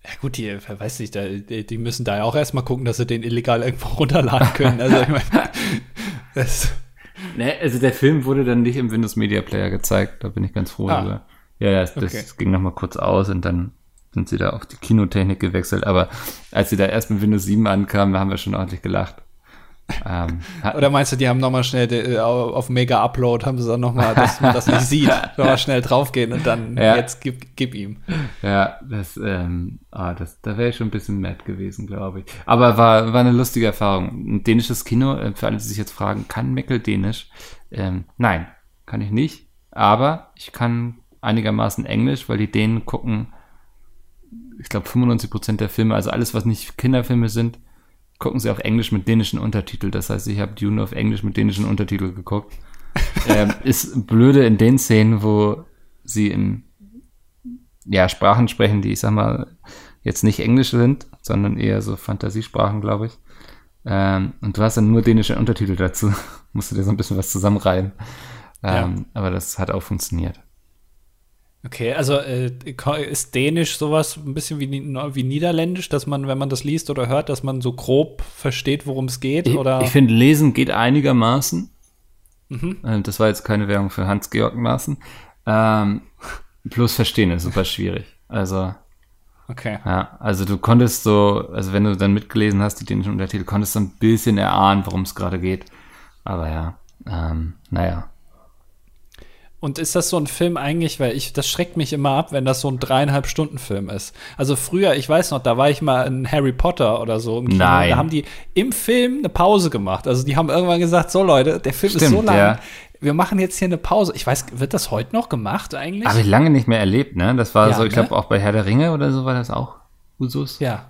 ja gut, die, weiß nicht, die, die müssen da ja auch erstmal gucken, dass sie den illegal irgendwo runterladen können. Also ich meine, [LAUGHS] das Ne, also der Film wurde dann nicht im Windows Media Player gezeigt, da bin ich ganz froh ah. drüber. Ja, ja, das, okay. ging nochmal kurz aus und dann sind sie da auf die Kinotechnik gewechselt. Aber als sie da erst mit Windows 7 ankamen, haben wir schon ordentlich gelacht. Ähm, Oder meinst du, die haben nochmal schnell äh, auf Mega Upload, haben sie dann nochmal, dass man das nicht sieht, [LAUGHS] nochmal schnell draufgehen und dann ja. jetzt gib, gib ihm. Ja, das, ähm, ah, das, da wäre ich schon ein bisschen mad gewesen, glaube ich. Aber war, war eine lustige Erfahrung. Ein dänisches Kino, äh, für alle, die sich jetzt fragen, kann Meckel Dänisch? Ähm, nein, kann ich nicht. Aber ich kann einigermaßen Englisch, weil die Dänen gucken, ich glaube, 95% der Filme, also alles, was nicht Kinderfilme sind, gucken sie auf Englisch mit dänischen Untertitel. Das heißt, ich habe Dune auf Englisch mit dänischen Untertitel geguckt. [LAUGHS] ähm, ist blöde in den Szenen, wo sie in ja, Sprachen sprechen, die ich sag mal jetzt nicht Englisch sind, sondern eher so Fantasiesprachen, glaube ich. Ähm, und du hast dann nur dänische Untertitel dazu. [LAUGHS] Musst du dir so ein bisschen was zusammenreihen. Ähm, ja. Aber das hat auch funktioniert. Okay, also äh, ist Dänisch sowas ein bisschen wie, wie Niederländisch, dass man, wenn man das liest oder hört, dass man so grob versteht, worum es geht? Ich, oder? ich finde, Lesen geht einigermaßen. Mhm. Äh, das war jetzt keine Werbung für Hans-Georg Maaßen. Ähm, plus Verstehen ist super schwierig. Also. Okay. Ja, also du konntest so, also wenn du dann mitgelesen hast, die dänischen Untertitel, konntest du ein bisschen erahnen, worum es gerade geht. Aber ja, ähm, naja. Und ist das so ein Film eigentlich, weil ich, das schreckt mich immer ab, wenn das so ein dreieinhalb Stunden Film ist. Also früher, ich weiß noch, da war ich mal in Harry Potter oder so im Kino. Nein. Da haben die im Film eine Pause gemacht. Also die haben irgendwann gesagt, so Leute, der Film Stimmt, ist so lang. Ja. Wir machen jetzt hier eine Pause. Ich weiß, wird das heute noch gemacht eigentlich? Habe ich lange nicht mehr erlebt, ne? Das war ja, so, ich ne? glaube auch bei Herr der Ringe oder so war das auch Usus. Ja.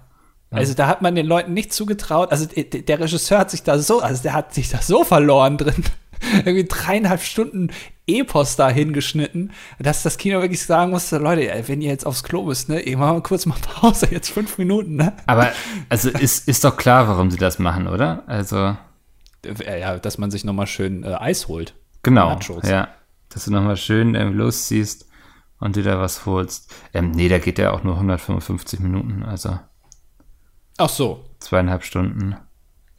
Also da hat man den Leuten nicht zugetraut. Also der Regisseur hat sich da so, also der hat sich da so verloren drin. [LAUGHS] irgendwie dreieinhalb Stunden Epos da hingeschnitten, dass das Kino wirklich sagen musste, Leute, wenn ihr jetzt aufs Klo müsst, ne, ich mach mal kurz mal Pause, jetzt fünf Minuten, ne? Aber, [LAUGHS] also ist, ist doch klar, warum sie das machen, oder? Also. Ja, dass man sich nochmal schön äh, Eis holt. Genau, Nachos. ja. Dass du nochmal schön ähm, losziehst und dir da was holst. Ähm, nee, da geht ja auch nur 155 Minuten, also. Ach so. Zweieinhalb Stunden.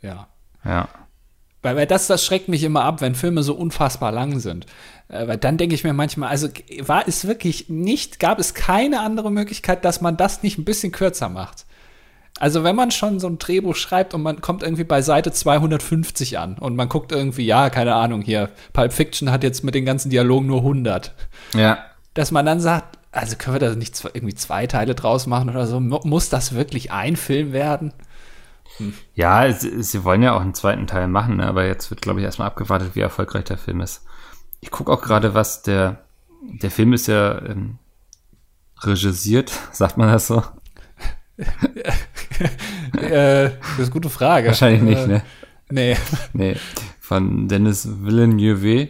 Ja. Ja. Weil, weil das, das schreckt mich immer ab, wenn Filme so unfassbar lang sind. Äh, weil dann denke ich mir manchmal, also war es wirklich nicht, gab es keine andere Möglichkeit, dass man das nicht ein bisschen kürzer macht. Also wenn man schon so ein Drehbuch schreibt und man kommt irgendwie bei Seite 250 an und man guckt irgendwie, ja, keine Ahnung, hier, Pulp Fiction hat jetzt mit den ganzen Dialogen nur 100. Ja. Dass man dann sagt, also können wir da nicht irgendwie zwei Teile draus machen oder so? Muss das wirklich ein Film werden? Hm. [LAUGHS] Ja, sie, sie, wollen ja auch einen zweiten Teil machen, ne? aber jetzt wird, glaube ich, erstmal abgewartet, wie erfolgreich der Film ist. Ich gucke auch gerade, was der, der Film ist ja ähm, regisiert, [LAUGHS] sagt man das so? [LAUGHS] äh, das ist eine gute Frage. Wahrscheinlich nicht, äh, ne? Nee. Nee. Von Dennis Villeneuve.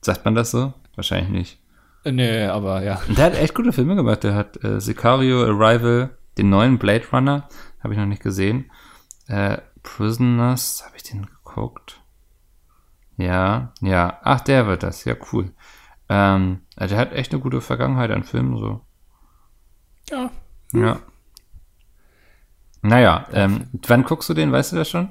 Sagt man das so? Wahrscheinlich nicht. Nee, aber ja. Der hat echt gute Filme gemacht. Der hat äh, Sicario, Arrival, den neuen Blade Runner, habe ich noch nicht gesehen. Äh, Prisoners, habe ich den geguckt? Ja, ja. Ach, der wird das. Ja, cool. Ähm, also der hat echt eine gute Vergangenheit an Filmen, so. Ja. Ja. Naja, ähm, wann guckst du den? Weißt du das schon?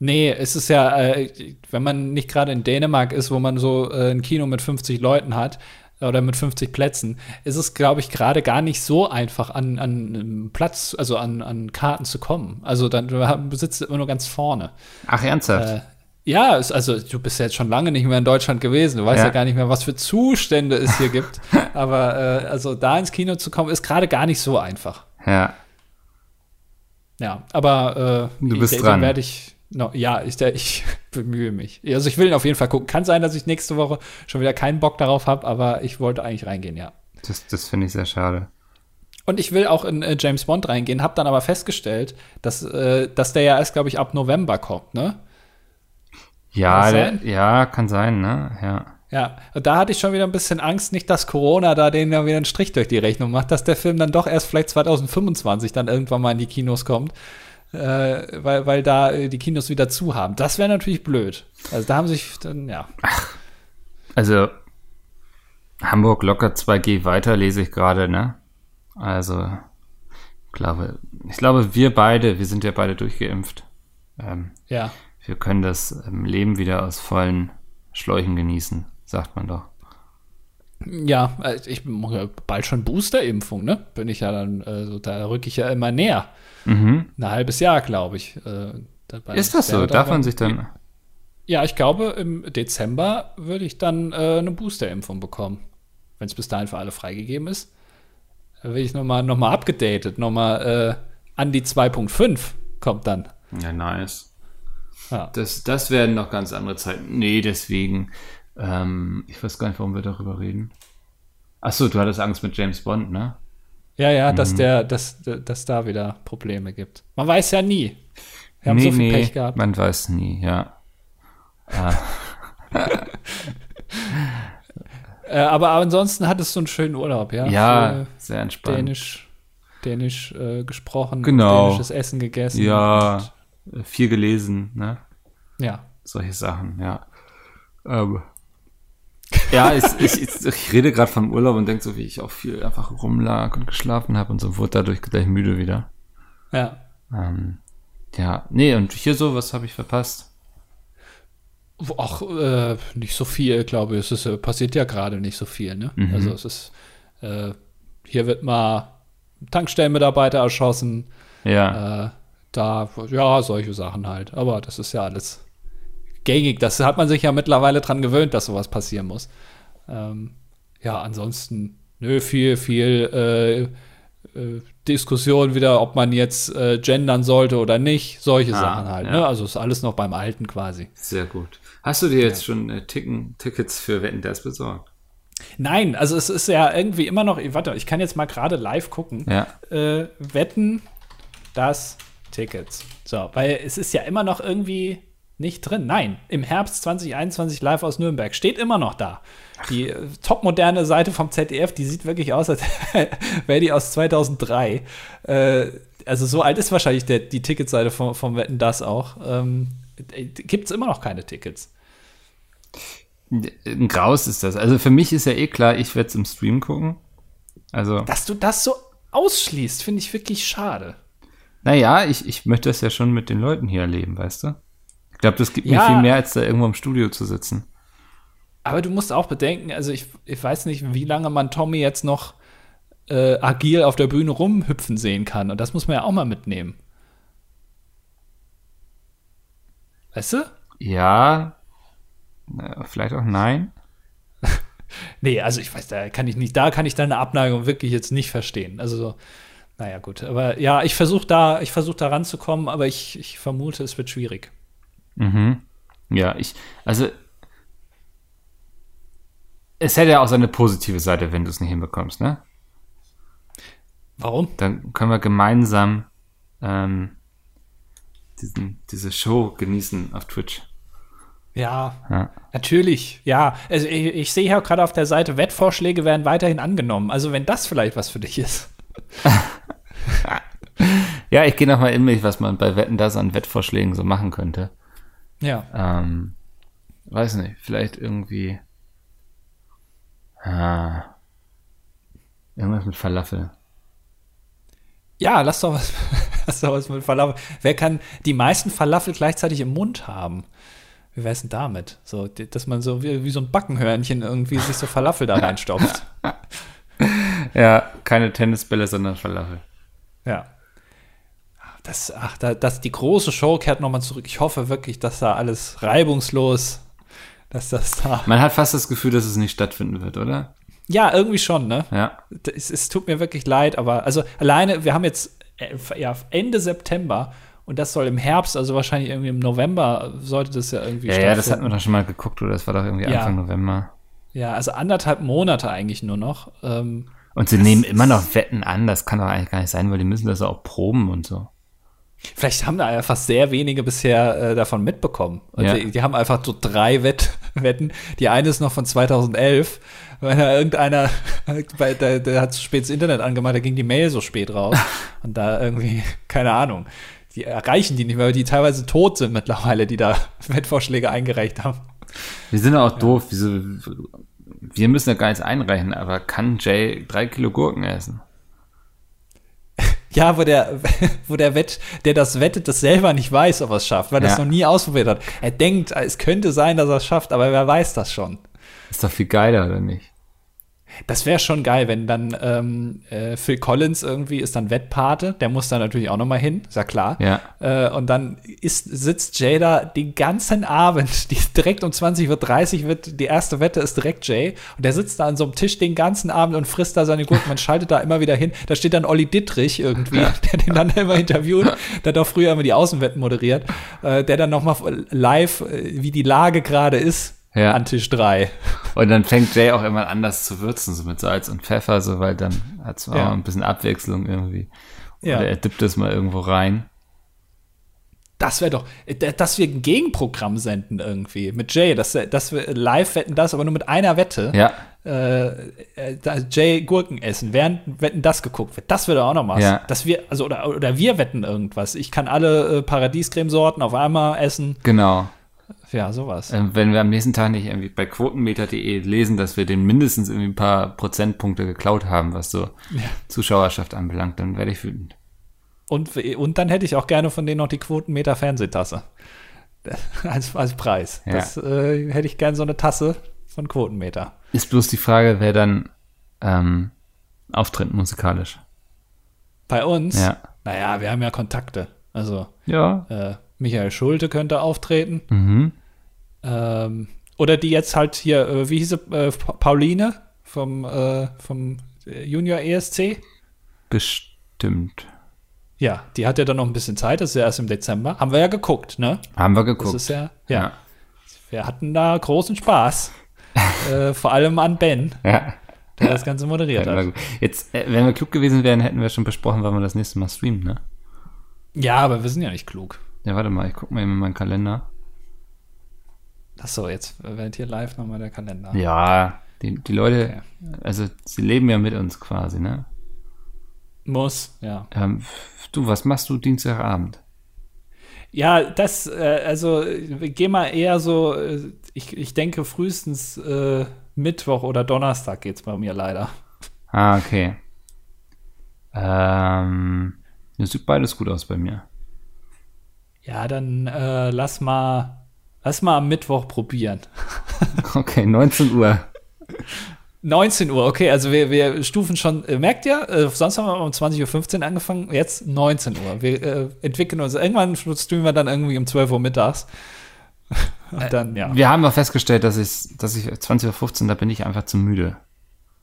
Nee, es ist ja, äh, wenn man nicht gerade in Dänemark ist, wo man so äh, ein Kino mit 50 Leuten hat, oder mit 50 Plätzen, ist es, glaube ich, gerade gar nicht so einfach, an, an Platz, also an, an Karten zu kommen. Also dann du sitzt immer nur ganz vorne. Ach, ernsthaft? Äh, ja, also du bist ja jetzt schon lange nicht mehr in Deutschland gewesen. Du weißt ja, ja gar nicht mehr, was für Zustände es hier gibt. [LAUGHS] Aber äh, also da ins Kino zu kommen, ist gerade gar nicht so einfach. Ja. Ja, aber äh, du bist ich, dran. werde ich No, ja, ich, ich [LAUGHS] bemühe mich. Also ich will ihn auf jeden Fall gucken. Kann sein, dass ich nächste Woche schon wieder keinen Bock darauf habe, aber ich wollte eigentlich reingehen, ja. Das, das finde ich sehr schade. Und ich will auch in äh, James Bond reingehen, habe dann aber festgestellt, dass, äh, dass der ja erst, glaube ich, ab November kommt, ne? Ja, der, ja, kann sein, ne? Ja. Ja, und da hatte ich schon wieder ein bisschen Angst, nicht, dass Corona da den ja wieder einen Strich durch die Rechnung macht, dass der Film dann doch erst vielleicht 2025 dann irgendwann mal in die Kinos kommt, äh, weil, weil da äh, die Kinos wieder zu haben. Das wäre natürlich blöd. Also da haben sich dann, ja. Ach, also Hamburg locker 2G weiter, lese ich gerade, ne? Also, ich glaube, ich glaube, wir beide, wir sind ja beide durchgeimpft. Ähm, ja. Wir können das ähm, Leben wieder aus vollen Schläuchen genießen sagt man doch. Ja, äh, ich mache bald schon Booster-Impfung, ne? Bin ich ja dann, also da rücke ich ja immer näher. Mhm. Ein halbes Jahr, glaube ich. Äh, Ist das so? Darf man sich dann. Ja, ich glaube, im Dezember würde ich dann äh, eine Booster-Impfung bekommen. Wenn es bis dahin für alle freigegeben ist. Da werde ich nochmal noch mal abgedatet. Nochmal äh, an die 2.5 kommt dann. Ja, nice. Ja. Das, das werden noch ganz andere Zeiten. Nee, deswegen ähm, ich weiß gar nicht, warum wir darüber reden. Achso, du hattest Angst mit James Bond, ne? Ja, ja, mhm. dass der, dass, dass da wieder Probleme gibt. Man weiß ja nie. Wir haben nee, so viel nee, Pech gehabt. Man weiß nie, ja. Ah. [LAUGHS] äh, aber ansonsten hattest du einen schönen Urlaub, ja? Ja, sehr entspannt. Dänisch, Dänisch äh, gesprochen, genau. dänisches Essen gegessen. Ja, viel gelesen, ne? Ja. Solche Sachen, ja. Ähm, [LAUGHS] ja, ich, ich, ich, ich rede gerade vom Urlaub und denke so, wie ich auch viel einfach rumlag und geschlafen habe und so wurde dadurch gleich müde wieder. Ja. Ähm, ja, nee, und hier so, was habe ich verpasst? Ach, äh, nicht so viel, glaube ich. Es ist, äh, passiert ja gerade nicht so viel, ne? Mhm. Also es ist, äh, hier wird mal Tankstellenmitarbeiter erschossen. Ja. Äh, da, ja, solche Sachen halt. Aber das ist ja alles gängig. Das hat man sich ja mittlerweile dran gewöhnt, dass sowas passieren muss. Ähm, ja, ansonsten, nö, viel, viel äh, äh, Diskussion wieder, ob man jetzt äh, gendern sollte oder nicht. Solche ah, Sachen halt. Ja. Ne? Also ist alles noch beim Alten quasi. Sehr gut. Hast du dir jetzt ja. schon äh, Ticken, Tickets für Wetten das besorgt? Nein, also es ist ja irgendwie immer noch, warte, ich kann jetzt mal gerade live gucken. Ja. Äh, wetten das Tickets. So, weil es ist ja immer noch irgendwie nicht drin. Nein, im Herbst 2021 live aus Nürnberg. Steht immer noch da. Die äh, topmoderne Seite vom ZDF, die sieht wirklich aus, als [LAUGHS] wäre die aus 2003. Äh, also so alt ist wahrscheinlich der, die Ticketseite vom, vom Wetten das auch. Ähm, Gibt es immer noch keine Tickets. Ein Graus ist das. Also für mich ist ja eh klar, ich werde es im Stream gucken. Also. Dass du das so ausschließt, finde ich wirklich schade. Naja, ich, ich möchte das ja schon mit den Leuten hier erleben, weißt du? Glaube, das gibt ja, mir viel mehr, als da irgendwo im Studio zu sitzen. Aber du musst auch bedenken, also ich, ich weiß nicht, wie lange man Tommy jetzt noch äh, agil auf der Bühne rumhüpfen sehen kann. Und das muss man ja auch mal mitnehmen. Weißt du? Ja. Vielleicht auch nein. [LAUGHS] nee, also ich weiß, da kann ich nicht, da kann ich deine Abneigung wirklich jetzt nicht verstehen. Also so, naja, gut. Aber ja, ich versuche da, ich versuche da ranzukommen, aber ich, ich vermute, es wird schwierig. Mhm. Ja, ich, also es hätte ja auch seine positive Seite, wenn du es nicht hinbekommst, ne? Warum? Dann können wir gemeinsam ähm, diesen, diese Show genießen auf Twitch. Ja, ja, natürlich. Ja, also ich, ich sehe ja gerade auf der Seite, Wettvorschläge werden weiterhin angenommen. Also wenn das vielleicht was für dich ist. [LAUGHS] ja, ich gehe nochmal in mich, was man bei Wetten das an Wettvorschlägen so machen könnte. Ja. Ähm, weiß nicht, vielleicht irgendwie. Ah, irgendwas mit Falafel. Ja, lass doch was, [LAUGHS] lass doch was mit Falafel. Wer kann die meisten Falafel gleichzeitig im Mund haben? Wie wär's denn damit? So, dass man so wie, wie so ein Backenhörnchen irgendwie sich so Falafel da [LAUGHS] reinstopft. ja, keine Tennisbälle, sondern Falafel. Ja das, ach, da, das, die große Show kehrt nochmal zurück. Ich hoffe wirklich, dass da alles reibungslos, dass das da. Man hat fast das Gefühl, dass es nicht stattfinden wird, oder? Ja, irgendwie schon, ne? Ja. Es, es tut mir wirklich leid, aber also alleine, wir haben jetzt äh, ja, Ende September Und das soll im Herbst, also wahrscheinlich irgendwie im November, sollte das ja irgendwie Ja, ja, das hatten wir doch schon mal geguckt, oder? Das war doch irgendwie Ja. Anfang November. Ja, also anderthalb Monate eigentlich nur noch. Ähm, Und sie nehmen immer noch Wetten an, das kann doch eigentlich gar nicht sein, weil die müssen das auch proben und so. Vielleicht haben da einfach sehr wenige bisher äh, davon mitbekommen. Ja. die, die haben einfach so drei Wett [LAUGHS] Wetten. Die eine ist noch von 2011, weil da irgendeiner, [LAUGHS] bei, der, der hat zu spät das Internet angemacht, da ging die Mail so spät raus. [LAUGHS] Und da irgendwie, keine Ahnung, die erreichen die nicht mehr, weil die teilweise tot sind mittlerweile, die da Wettvorschläge eingereicht haben. Wir sind ja auch doof. Wieso, wir müssen ja gar nichts einreichen, aber kann Jay drei Kilo Gurken essen? Ja, wo der, [LAUGHS] wo der Wett, der das wettet, das selber nicht weiß, ob er es schafft, weil er es Ja. noch nie ausprobiert hat. Er denkt, es könnte sein, dass er es schafft, aber wer weiß das schon. Ist doch viel geiler, oder nicht? Das wäre schon geil, wenn dann ähm, äh, Phil Collins irgendwie ist dann Wettpate, der muss da natürlich auch noch mal hin, ist ja klar. Ja. Äh, und dann ist, sitzt Jay da den ganzen Abend, [LAUGHS] die, direkt um 20.30 Uhr wird, die erste Wette ist direkt Jay. Und der sitzt da an so einem Tisch den ganzen Abend und frisst da seine Gurken, man schaltet da immer wieder hin, da steht dann Olli Dittrich irgendwie, [LAUGHS] der den dann immer interviewt, der hat auch früher immer die Außenwetten moderiert, äh, der dann noch mal live, äh, wie die Lage gerade ist, Ja. an Tisch 3. Und dann fängt Jay auch immer an, das zu würzen, so mit Salz und Pfeffer, so, weil dann hat es Ja. auch ein bisschen Abwechslung irgendwie. Ja. Oder er dippt das mal irgendwo rein. Das wäre doch, äh, dass wir ein Gegenprogramm senden irgendwie mit Jay, dass, dass wir live wetten das, aber nur mit einer Wette. Ja, Äh, äh, Jay Gurken essen, während wetten das geguckt wird. Das wäre doch auch noch was. Ja. Dass wir, also oder, oder wir wetten irgendwas. Ich kann alle äh, Paradiescremesorten auf einmal essen. genau. Ja, sowas. Ähm, wenn wir am nächsten Tag nicht irgendwie bei quotenmeter.de lesen, dass wir den mindestens irgendwie ein paar Prozentpunkte geklaut haben, was so Zuschauerschaft anbelangt, dann werde ich wütend. Und, und dann hätte ich auch gerne von denen noch die Quotenmeter Fernsehtasse. [LAUGHS] als, als Preis. Ja. Das äh, hätte ich gerne so eine Tasse von Quotenmeter. Ist bloß die Frage, wer dann ähm, auftritt musikalisch. Bei uns? Ja. Naja, wir haben ja Kontakte. Also Ja. äh, Michael Schulte könnte auftreten. Mhm. Ähm, oder die jetzt halt hier, äh, wie hieß sie, äh, Pa- Pauline vom, äh, vom Junior ESC? Bestimmt. Ja, die hat ja dann noch ein bisschen Zeit, das ist ja erst im Dezember. Haben wir ja geguckt, ne? Haben wir Das geguckt. ist ja, ja. Wir hatten da großen Spaß. [LAUGHS] äh, vor allem an Ben, Ja. der das Ganze moderiert ja hat. Jetzt, äh, wenn wir klug gewesen wären, hätten wir schon besprochen, wann wir das nächste Mal streamen, ne? Ja, aber wir sind ja nicht klug. Ja, warte mal, ich guck mal eben in meinen Kalender. Achso, jetzt wird hier live nochmal der Kalender. Ja, die, die Leute, also sie leben ja mit uns quasi, ne? Muss, ja. Ähm, du, was machst du Dienstagabend? Ja, das, äh, also geh mal eher so, äh, ich, ich denke frühestens äh, Mittwoch oder Donnerstag geht's bei mir leider. Ah, okay. Ähm, das sieht beides gut aus bei mir. Ja, dann äh, lass mal, lass mal am Mittwoch probieren. [LAUGHS] Okay, 19 Uhr. 19 Uhr, okay, also wir, wir stufen schon, äh, merkt ihr, äh, sonst haben wir um 20.15 Uhr angefangen, jetzt 19 Uhr. Wir äh, entwickeln uns, irgendwann streamen wir dann irgendwie um 12 Uhr mittags. [LAUGHS] Und dann, ja. Wir haben auch festgestellt, dass ich, dass ich 20.15 Uhr, da bin ich einfach zu müde.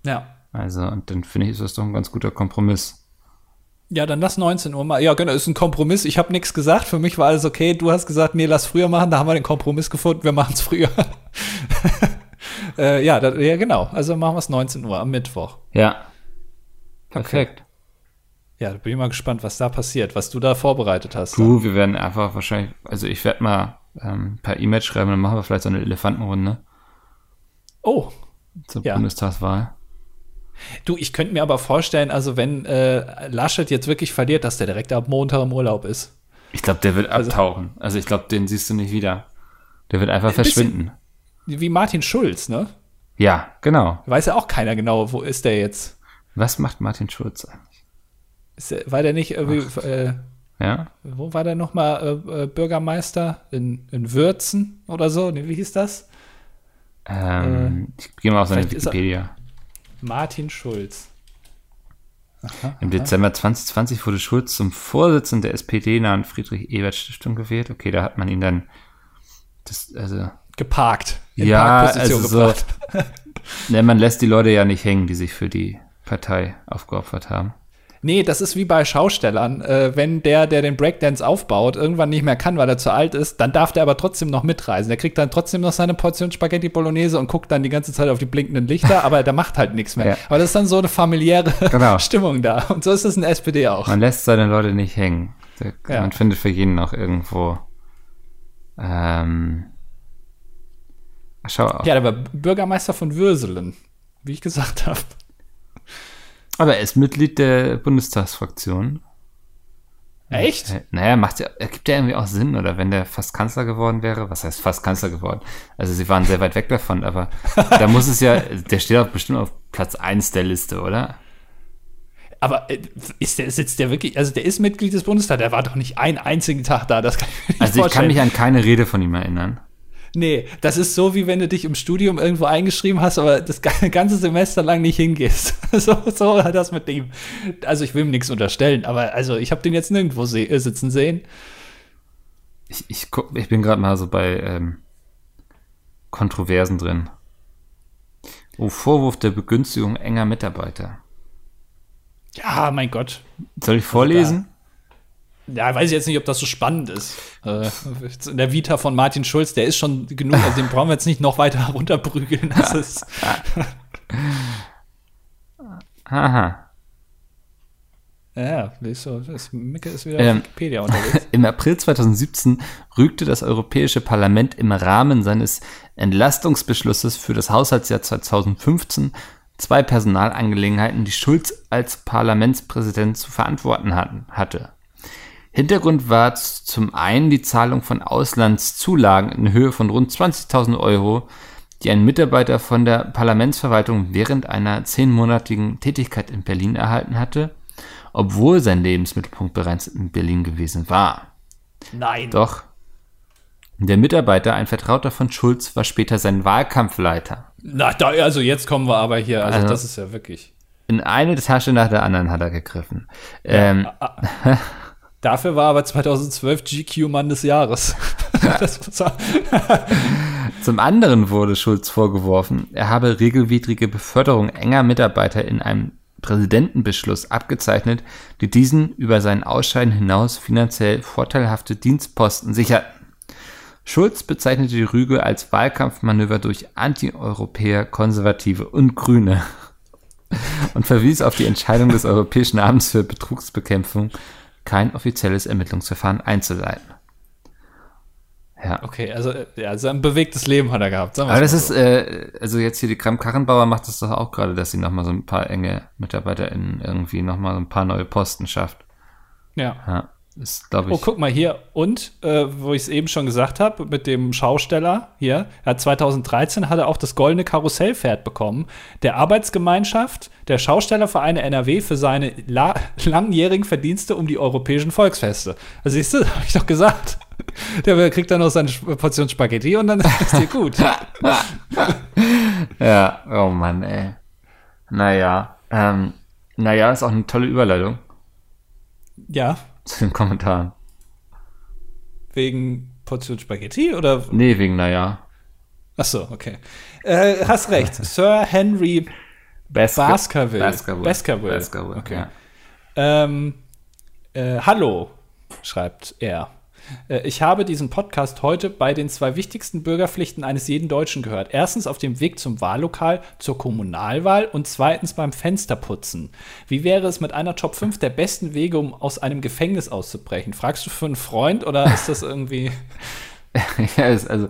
Ja. Also, und dann finde ich, ist das doch ein ganz guter Kompromiss. Ja, dann lass 19 Uhr mal. Ja, genau, ist ein Kompromiss. Ich habe nichts gesagt. Für mich war alles okay. Du hast gesagt, nee, lass früher machen. Da haben wir den Kompromiss gefunden. Wir machen es früher. [LAUGHS] äh, ja, da, ja, genau. Also machen wir es 19 Uhr am Mittwoch. Ja. Perfekt. Ja, da bin ich mal gespannt, was da passiert, was du da vorbereitet hast. Du, wir werden einfach wahrscheinlich, also ich werde mal ähm, per E-Mail schreiben, dann machen wir vielleicht so eine Elefantenrunde Oh, zur Ja. Bundestagswahl. Du, ich könnte mir aber vorstellen, also wenn äh, Laschet jetzt wirklich verliert, dass der direkt ab Montag im Urlaub ist. Ich glaube, der wird Also- abtauchen. Also ich glaube, den siehst du nicht wieder. Der wird einfach Ein verschwinden. Wie Martin Schulz, ne? Ja, genau. Weiß ja auch keiner genau, wo ist der jetzt? Was macht Martin Schulz eigentlich? Der, war der nicht irgendwie, äh, Ja? wo war der nochmal äh, äh, Bürgermeister? In, in Würzen oder so? Wie hieß das? Ähm, ich gehe mal auf seine Wikipedia. Martin Schulz. Im Dezember 2020 wurde Schulz zum Vorsitzenden der SPD-nahen Friedrich-Ebert-Stiftung gewählt. Okay, da hat man ihn dann das, also, Geparkt. In Ja, Parkposition also so- ne, [LAUGHS] man lässt die Leute ja nicht hängen, die sich für die Partei aufgeopfert haben. Nee, das ist wie bei Schaustellern. Äh, wenn der, der den Breakdance aufbaut, irgendwann nicht mehr kann, weil er zu alt ist, dann darf der aber trotzdem noch mitreisen. Der kriegt dann trotzdem noch seine Portion Spaghetti Bolognese und guckt dann die ganze Zeit auf die blinkenden Lichter, [LAUGHS] aber der macht halt nichts mehr. Ja. Aber das ist dann so eine familiäre [LAUGHS] genau. Stimmung da. Und so ist es in der SPD auch. Man lässt seine Leute nicht hängen. Der, ja. Man findet für jeden noch irgendwo. Ähm, schau auch. Ja, der war Bürgermeister von Würselen, wie ich gesagt habe. Aber er ist Mitglied der Bundestagsfraktion. Echt? Äh, naja, macht ja, ergibt ja irgendwie auch Sinn, oder wenn der fast Kanzler geworden wäre, was heißt fast Kanzler geworden? Also sie waren sehr weit weg davon, aber da muss es ja, [LAUGHS] der steht auch bestimmt auf Platz 1 der Liste, oder? Aber äh, ist der, sitzt der wirklich, also der ist Mitglied des Bundestags, der war doch nicht einen einzigen Tag da, das kann ich mir nicht Also ich kann mich an keine Rede von ihm erinnern. Nee, das ist so, wie wenn du dich im Studium irgendwo eingeschrieben hast, aber das [LAUGHS] ganze Semester lang nicht hingehst. [LAUGHS] so, so hat das mit dem. Also ich will ihm nichts unterstellen, aber also ich habe den jetzt nirgendwo se äh, sitzen sehen. Ich, ich, guck, ich bin gerade mal so bei ähm, Kontroversen drin. Oh, Vorwurf der Begünstigung enger Mitarbeiter. Ja, mein Gott. Soll ich vorlesen? Ja, weiß ich jetzt nicht, ob das so spannend ist. Äh, in der Vita von Martin Schulz, der ist schon genug, also den brauchen wir jetzt nicht noch weiter runterprügeln. [LAUGHS] Das ist. Aha. Ja, so, das Micke ist wieder ähm, auf Wikipedia unterwegs. [LAUGHS] Im April 2017 rügte das Europäische Parlament im Rahmen seines Entlastungsbeschlusses für das Haushaltsjahr 2015 zwei Personalangelegenheiten, die Schulz als Parlamentspräsident zu verantworten hatten, hatte. Hintergrund war zum einen die Zahlung von Auslandszulagen in Höhe von rund 20.000 Euro, die ein Mitarbeiter von der Parlamentsverwaltung während einer zehnmonatigen Tätigkeit in Berlin erhalten hatte, obwohl sein Lebensmittelpunkt bereits in Berlin gewesen war. Nein. Doch. Der Mitarbeiter, ein Vertrauter von Schulz, war später sein Wahlkampfleiter. Na, da, also jetzt kommen wir aber hier, also, also das ist ja wirklich. In eine Tasche nach der anderen hat er gegriffen. Ja, ähm, [LAUGHS] Dafür war aber 2012 GQ Mann des Jahres. [LAUGHS] Zum anderen wurde Schulz vorgeworfen, er habe regelwidrige Beförderung enger Mitarbeiter in einem Präsidentenbeschluss abgezeichnet, die diesen über seinen Ausscheiden hinaus finanziell vorteilhafte Dienstposten sicherten. Schulz bezeichnete die Rüge als Wahlkampfmanöver durch Anti-Europäer, Konservative und Grüne [LAUGHS] und verwies auf die Entscheidung des Europäischen Abends für Betrugsbekämpfung kein offizielles Ermittlungsverfahren einzuleiten. Ja. Okay, also ja, also ein bewegtes Leben hat er gehabt. Aber das so. ist, äh, also jetzt hier die Kram-Karrenbauer macht das doch auch gerade, dass sie nochmal so ein paar enge MitarbeiterInnen irgendwie nochmal so ein paar neue Posten schafft. Ja. ja. Ist, ich. Oh, guck mal hier. Und, äh, wo ich es eben schon gesagt habe, mit dem Schausteller hier, er hat 2013 hat er auch das goldene Karussellpferd bekommen. Der Arbeitsgemeinschaft der Schaustellervereine NRW für seine langjährigen Verdienste um die europäischen Volksfeste. Also siehst du, habe ich doch gesagt. Der kriegt dann noch seine Portion Spaghetti und dann ist dir gut. [LAUGHS] ja, oh Mann, ey. Naja, ähm, naja, ist auch eine tolle Überleitung. Ja, [LAUGHS] zu den Kommentaren. Wegen Portion Spaghetti oder? Nee, wegen naja. Ach so, okay. Äh, hast recht. [LAUGHS] Sir Henry Baskerville. Baskerville. Baskerville. Baskerville. Okay. Ja. Ähm, äh, hallo, schreibt er. Äh, ich habe diesen Podcast heute bei den zwei wichtigsten Bürgerpflichten eines jeden Deutschen gehört. Erstens auf dem Weg zum Wahllokal zur Kommunalwahl und zweitens beim Fensterputzen. Wie wäre es mit einer Top 5 der besten Wege, um aus einem Gefängnis auszubrechen? Fragst du für einen Freund oder ist das irgendwie. [LAUGHS] ja, also.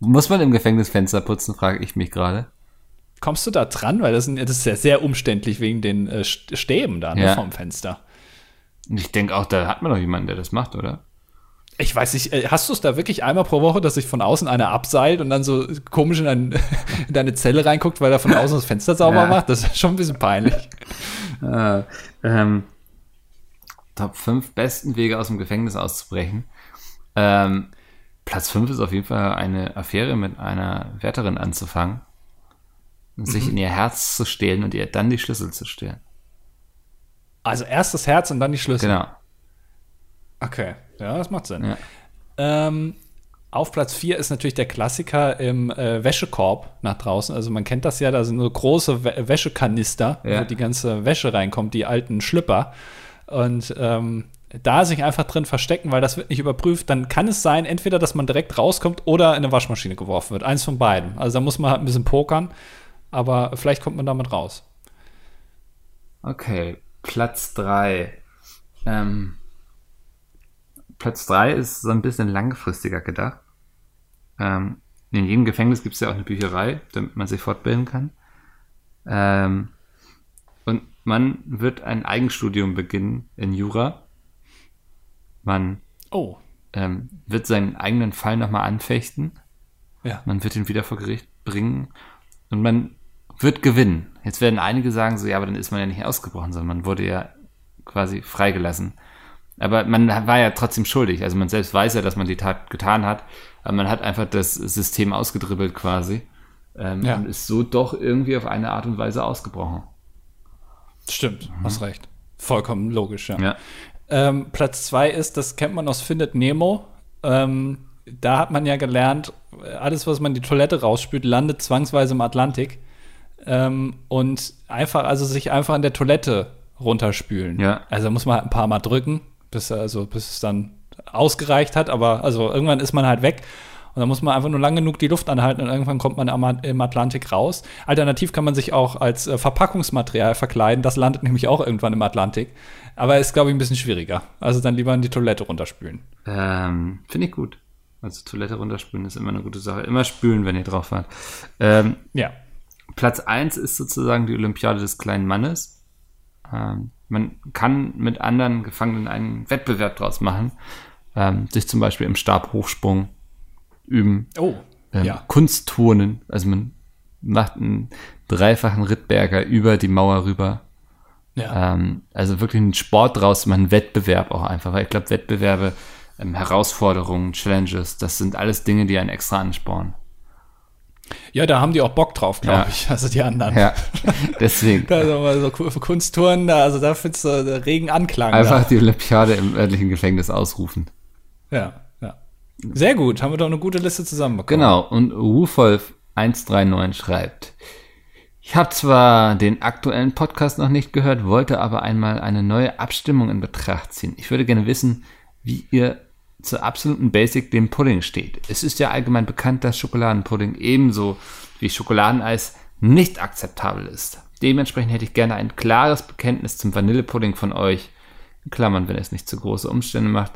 Muss man im Gefängnis Fenster putzen, frage ich mich gerade. Kommst du da dran? Weil das, das ist ja sehr umständlich wegen den äh, Stäben da ne, ja. vom Fenster. Ich denke auch, da hat man doch jemanden, der das macht, oder? Ich weiß nicht, äh, hast du es da wirklich einmal pro Woche, dass sich von außen einer abseilt und dann so komisch in, dein, [LAUGHS] in deine Zelle reinguckt, weil er von außen das Fenster sauber ja. macht? Das ist schon ein bisschen peinlich. [LAUGHS] äh, ähm, Top 5 besten Wege aus dem Gefängnis auszubrechen. Ähm, Platz 5 ist auf jeden Fall eine Affäre mit einer Wärterin anzufangen, sich mhm. in ihr Herz zu stehlen und ihr dann die Schlüssel zu stehlen. Also erst das Herz und dann die Schlüssel. Genau. Okay, ja, das macht Sinn. Ja. Ähm, auf Platz 4 ist natürlich der Klassiker im äh, Wäschekorb nach draußen. Also man kennt das ja, da sind so große Wä Wäschekanister, ja. wo die ganze Wäsche reinkommt, die alten Schlüpper. Und ähm, da sich einfach drin verstecken, weil das wird nicht überprüft, dann kann es sein, entweder, dass man direkt rauskommt oder in eine Waschmaschine geworfen wird. Eins von beiden. Also da muss man halt ein bisschen pokern, aber vielleicht kommt man damit raus. Okay, Platz 3. Ähm, Platz 3 ist so ein bisschen langfristiger gedacht. Ähm, in jedem Gefängnis gibt es ja auch eine Bücherei, damit man sich fortbilden kann. Ähm, und man wird ein Eigenstudium beginnen in Jura. Man oh. ähm, wird seinen eigenen Fall nochmal anfechten. Ja. Man wird ihn wieder vor Gericht bringen und man wird gewinnen. Jetzt werden einige sagen so, ja, aber dann ist man ja nicht ausgebrochen, sondern man wurde ja quasi freigelassen. Aber man war ja trotzdem schuldig. Also man selbst weiß ja, dass man die Tat getan hat. Aber man hat einfach das System ausgedribbelt quasi. Ähm, ja. Und ist so doch irgendwie auf eine Art und Weise ausgebrochen. Stimmt, mhm. hast recht. Vollkommen logisch, ja. ja. Ähm, Platz zwei ist, das kennt man aus Findet Nemo. Ähm, da hat man ja gelernt, alles, was man die Toilette rausspült, landet zwangsweise im Atlantik. Ähm, und einfach, also sich einfach an der Toilette runterspülen. Ja. Also muss man halt ein paar Mal drücken bis, also, bis es dann ausgereicht hat. Aber also irgendwann ist man halt weg. Und dann muss man einfach nur lang genug die Luft anhalten und irgendwann kommt man im Atlantik raus. Alternativ kann man sich auch als äh, Verpackungsmaterial verkleiden. Das landet nämlich auch irgendwann im Atlantik. Aber ist, glaube ich, ein bisschen schwieriger. Also dann lieber in die Toilette runterspülen. Ähm, Finde ich gut. Also Toilette runterspülen ist immer eine gute Sache. Immer spülen, wenn ihr drauf fahrt. Ähm, ja. Platz 1 ist sozusagen die Olympiade des kleinen Mannes. Ähm, man kann mit anderen Gefangenen einen Wettbewerb draus machen. Ähm, sich zum Beispiel im Stabhochsprung üben. Oh, ähm, ja. Kunstturnen. Also man macht einen dreifachen Rittberger über die Mauer rüber. Ja. Ähm, also wirklich einen Sport draus, man einen Wettbewerb auch einfach. Weil ich glaube, Wettbewerbe, ähm, Herausforderungen, Challenges, das sind alles Dinge, die einen extra anspornen. Ja, da haben die auch Bock drauf, glaube ja. ich. Also die anderen. Ja, deswegen. [LAUGHS] also so Kunsttouren, also da findest du regen Anklang. Einfach da. die Olympiade im örtlichen Gefängnis ausrufen. Ja, ja. Sehr gut, haben wir doch eine gute Liste zusammenbekommen. Genau, und Rufolf 139 schreibt, ich habe zwar den aktuellen Podcast noch nicht gehört, wollte aber einmal eine neue Abstimmung in Betracht ziehen. Ich würde gerne wissen, wie ihr zur absoluten Basic dem Pudding steht. Es ist ja allgemein bekannt, dass Schokoladenpudding ebenso wie Schokoladeneis nicht akzeptabel ist. Dementsprechend hätte ich gerne ein klares Bekenntnis zum Vanillepudding von euch. In Klammern, wenn es nicht zu große Umstände macht.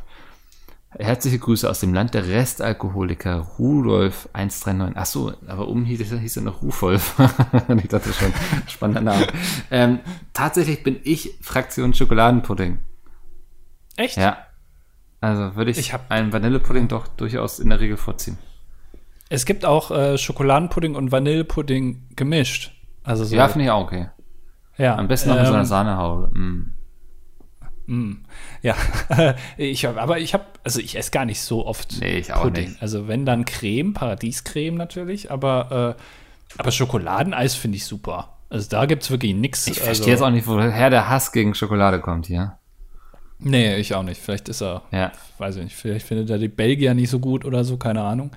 Herzliche Grüße aus dem Land der Restalkoholiker Rudolf 139. Ach so, aber oben hieß, hieß er noch Rufolf. [LAUGHS] ich dachte schon, spannender Name. Ähm, tatsächlich bin ich Fraktion Schokoladenpudding. Echt? Ja. Also würde ich, ich einen Vanillepudding doch durchaus in der Regel vorziehen. Es gibt auch äh, Schokoladenpudding und Vanillepudding gemischt. Also so, ja, finde ich auch okay. Ja. Am besten noch ähm, mit so einer ähm, Sahnehaube. Mm. Mm. Ja, [LAUGHS] ich hab, aber ich habe, also ich esse gar nicht so oft nee, ich auch Pudding. Nicht. Also wenn dann Creme, Paradiescreme natürlich, aber, äh, aber Schokoladeneis finde ich super. Also da gibt es wirklich nichts. Ich also, verstehe jetzt auch nicht, woher der Hass gegen Schokolade kommt hier. Nee, ich auch nicht. Vielleicht ist er, ja. weiß ich nicht, vielleicht findet er die Belgier nicht so gut oder so, keine Ahnung.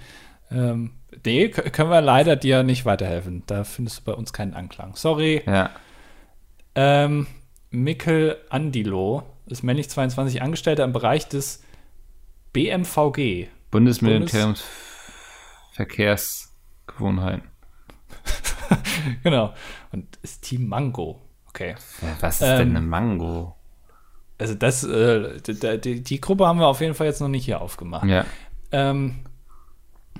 Ähm, nee, können wir leider dir nicht weiterhelfen. Da findest du bei uns keinen Anklang. Sorry. Ja. Ähm, Mikkel Andilo ist männlich 22 Angestellter im Bereich des BMVG. Bundesministeriumsverkehrsgewohnheiten. [LAUGHS] genau. Und ist Team Mango. Okay. Ja, was ist ähm, denn eine Mango? Also das, äh, die, die, Gruppe haben wir auf jeden Fall jetzt noch nicht hier aufgemacht. Ja. Ähm,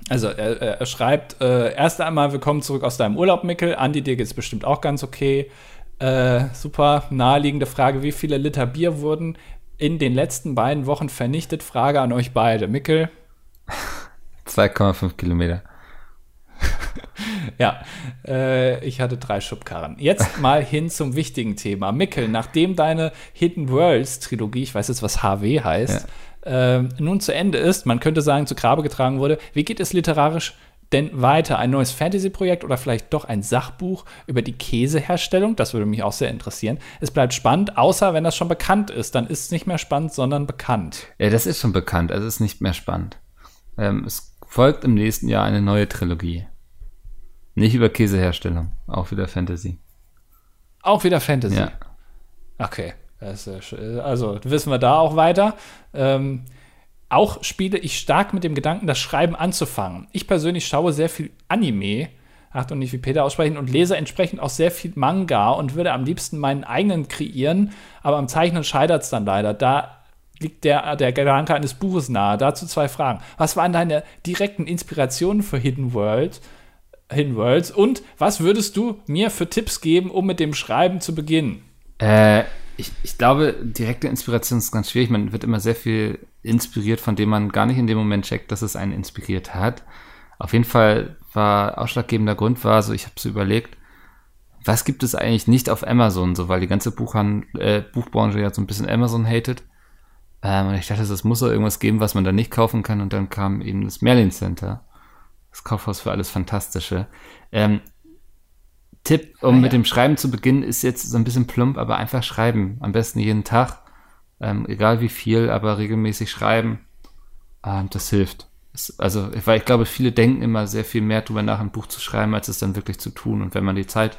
also er, er schreibt, äh, erst einmal willkommen zurück aus deinem Urlaub, Mickel. Andi, dir geht es bestimmt auch ganz okay. Äh, super naheliegende Frage, wie viele Liter Bier wurden in den letzten beiden Wochen vernichtet? Frage an euch beide. Mickel? 2,5 [LAUGHS] Kilometer. [LAUGHS] ja, äh, ich hatte drei Schubkarren. Jetzt mal hin zum wichtigen Thema. Mickel, nachdem deine Hidden Worlds Trilogie, ich weiß jetzt, was HW heißt, ja. äh, nun zu Ende ist, man könnte sagen, zu Grabe getragen wurde, wie geht es literarisch denn weiter? Ein neues Fantasy-Projekt oder vielleicht doch ein Sachbuch über die Käseherstellung? Das würde mich auch sehr interessieren. Es bleibt spannend, außer wenn das schon bekannt ist. Dann ist es nicht mehr spannend, sondern bekannt. Ja, das ist schon bekannt. Also es ist nicht mehr spannend. Ähm, es folgt im nächsten Jahr eine neue Trilogie. Nicht über Käseherstellung, auch wieder Fantasy. Auch wieder Fantasy. Ja. Okay. also wissen wir da auch weiter. Ähm, auch spiele ich stark mit dem Gedanken, das Schreiben anzufangen. Ich persönlich schaue sehr viel Anime, Achtung, nicht wie Peter aussprechen, und lese entsprechend auch sehr viel Manga und würde am liebsten meinen eigenen kreieren, aber am Zeichnen scheitert es dann leider. Da liegt der, der Gedanke eines Buches nahe. Dazu zwei Fragen. Was waren deine direkten Inspirationen für Hidden World? Hidden Worlds und was würdest du mir für Tipps geben, um mit dem Schreiben zu beginnen? Äh, ich, ich glaube, direkte Inspiration ist ganz schwierig. Man wird immer sehr viel inspiriert, von dem man gar nicht in dem Moment checkt, dass es einen inspiriert hat. Auf jeden Fall war ausschlaggebender Grund war, so ich habe so überlegt, was gibt es eigentlich nicht auf Amazon, so weil die ganze Buchhand äh, Buchbranche ja so ein bisschen Amazon hatet. Ähm, und ich dachte, es muss doch irgendwas geben, was man da nicht kaufen kann. Und dann kam eben das Merlin Center, das Kaufhaus für alles Fantastische. Ähm, Tipp, um ah, ja. mit dem Schreiben zu beginnen, ist jetzt so ein bisschen plump, aber einfach schreiben. Am besten jeden Tag. Ähm, egal wie viel, aber regelmäßig schreiben. Ähm, das hilft. Es, also, weil ich glaube, viele denken immer sehr viel mehr darüber nach, ein Buch zu schreiben, als es dann wirklich zu tun. Und wenn man die Zeit,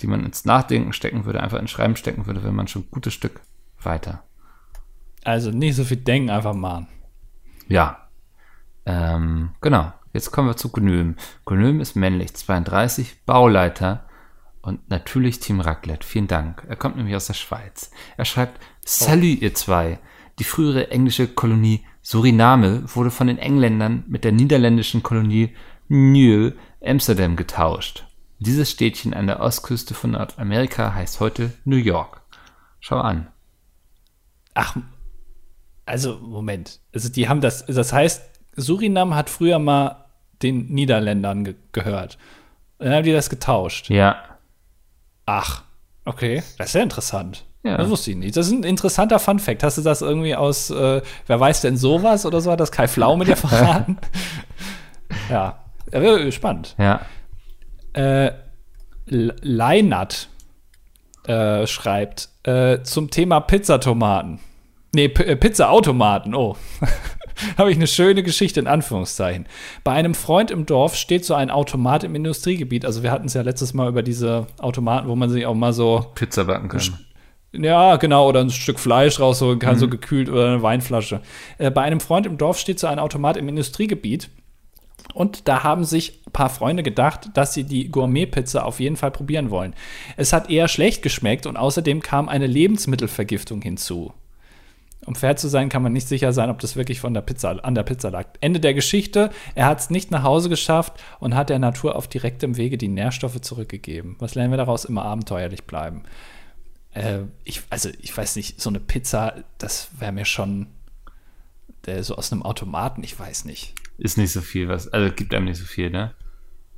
die man ins Nachdenken stecken würde, einfach ins Schreiben stecken würde, wäre man schon ein gutes Stück weiter. Also nicht so viel denken, einfach machen. Ja. Ähm, genau. Jetzt kommen wir zu Gnüm. Gnüm ist männlich, 32, Bauleiter und natürlich Team Raclette. Vielen Dank. Er kommt nämlich aus der Schweiz. Er schreibt, Salut, ihr zwei. Die frühere englische Kolonie Suriname wurde von den Engländern mit der niederländischen Kolonie Nieuw Amsterdam getauscht. Dieses Städtchen an der Ostküste von Nordamerika heißt heute New York. Schau an. Ach, also Moment. Also die haben das, das heißt, Surinam hat früher mal den Niederländern ge gehört. Dann haben die das getauscht. Ja. Ach, okay. Das ist ja interessant. Ja. Das wusste ich nicht. Das ist ein interessanter Fun-Fact. Hast du das irgendwie aus, äh, wer weiß denn sowas oder so? Hat das Kai Flau mit dir [LAUGHS] verraten? ja. Spannend. Ja. Äh, Leinat äh, schreibt äh, zum Thema Pizzatomaten. Nee, P äh, Pizza-Automaten, oh. [LAUGHS] [LAUGHS] habe ich eine schöne Geschichte in Anführungszeichen. Bei einem Freund im Dorf steht so ein Automat im Industriegebiet. Also wir hatten es ja letztes Mal über diese Automaten, wo man sich auch mal so Pizza backen kann. Ja, genau, oder ein Stück Fleisch rausholen kann, mhm. so gekühlt oder eine Weinflasche. Äh, bei einem Freund im Dorf steht so ein Automat im Industriegebiet. Und da haben sich ein paar Freunde gedacht, dass sie die Gourmet-Pizza auf jeden Fall probieren wollen. Es hat eher schlecht geschmeckt und außerdem kam eine Lebensmittelvergiftung hinzu. Um fair zu sein, kann man nicht sicher sein, ob das wirklich von der Pizza, an der Pizza lag. Ende der Geschichte, er hat es nicht nach Hause geschafft und hat der Natur auf direktem Wege die Nährstoffe zurückgegeben. Was lernen wir daraus? Immer abenteuerlich bleiben. Äh, ich, also, ich weiß nicht, so eine Pizza, das wäre mir schon äh, so aus einem Automaten, ich weiß nicht. Ist nicht so viel, was, also gibt einem nicht so viel, ne?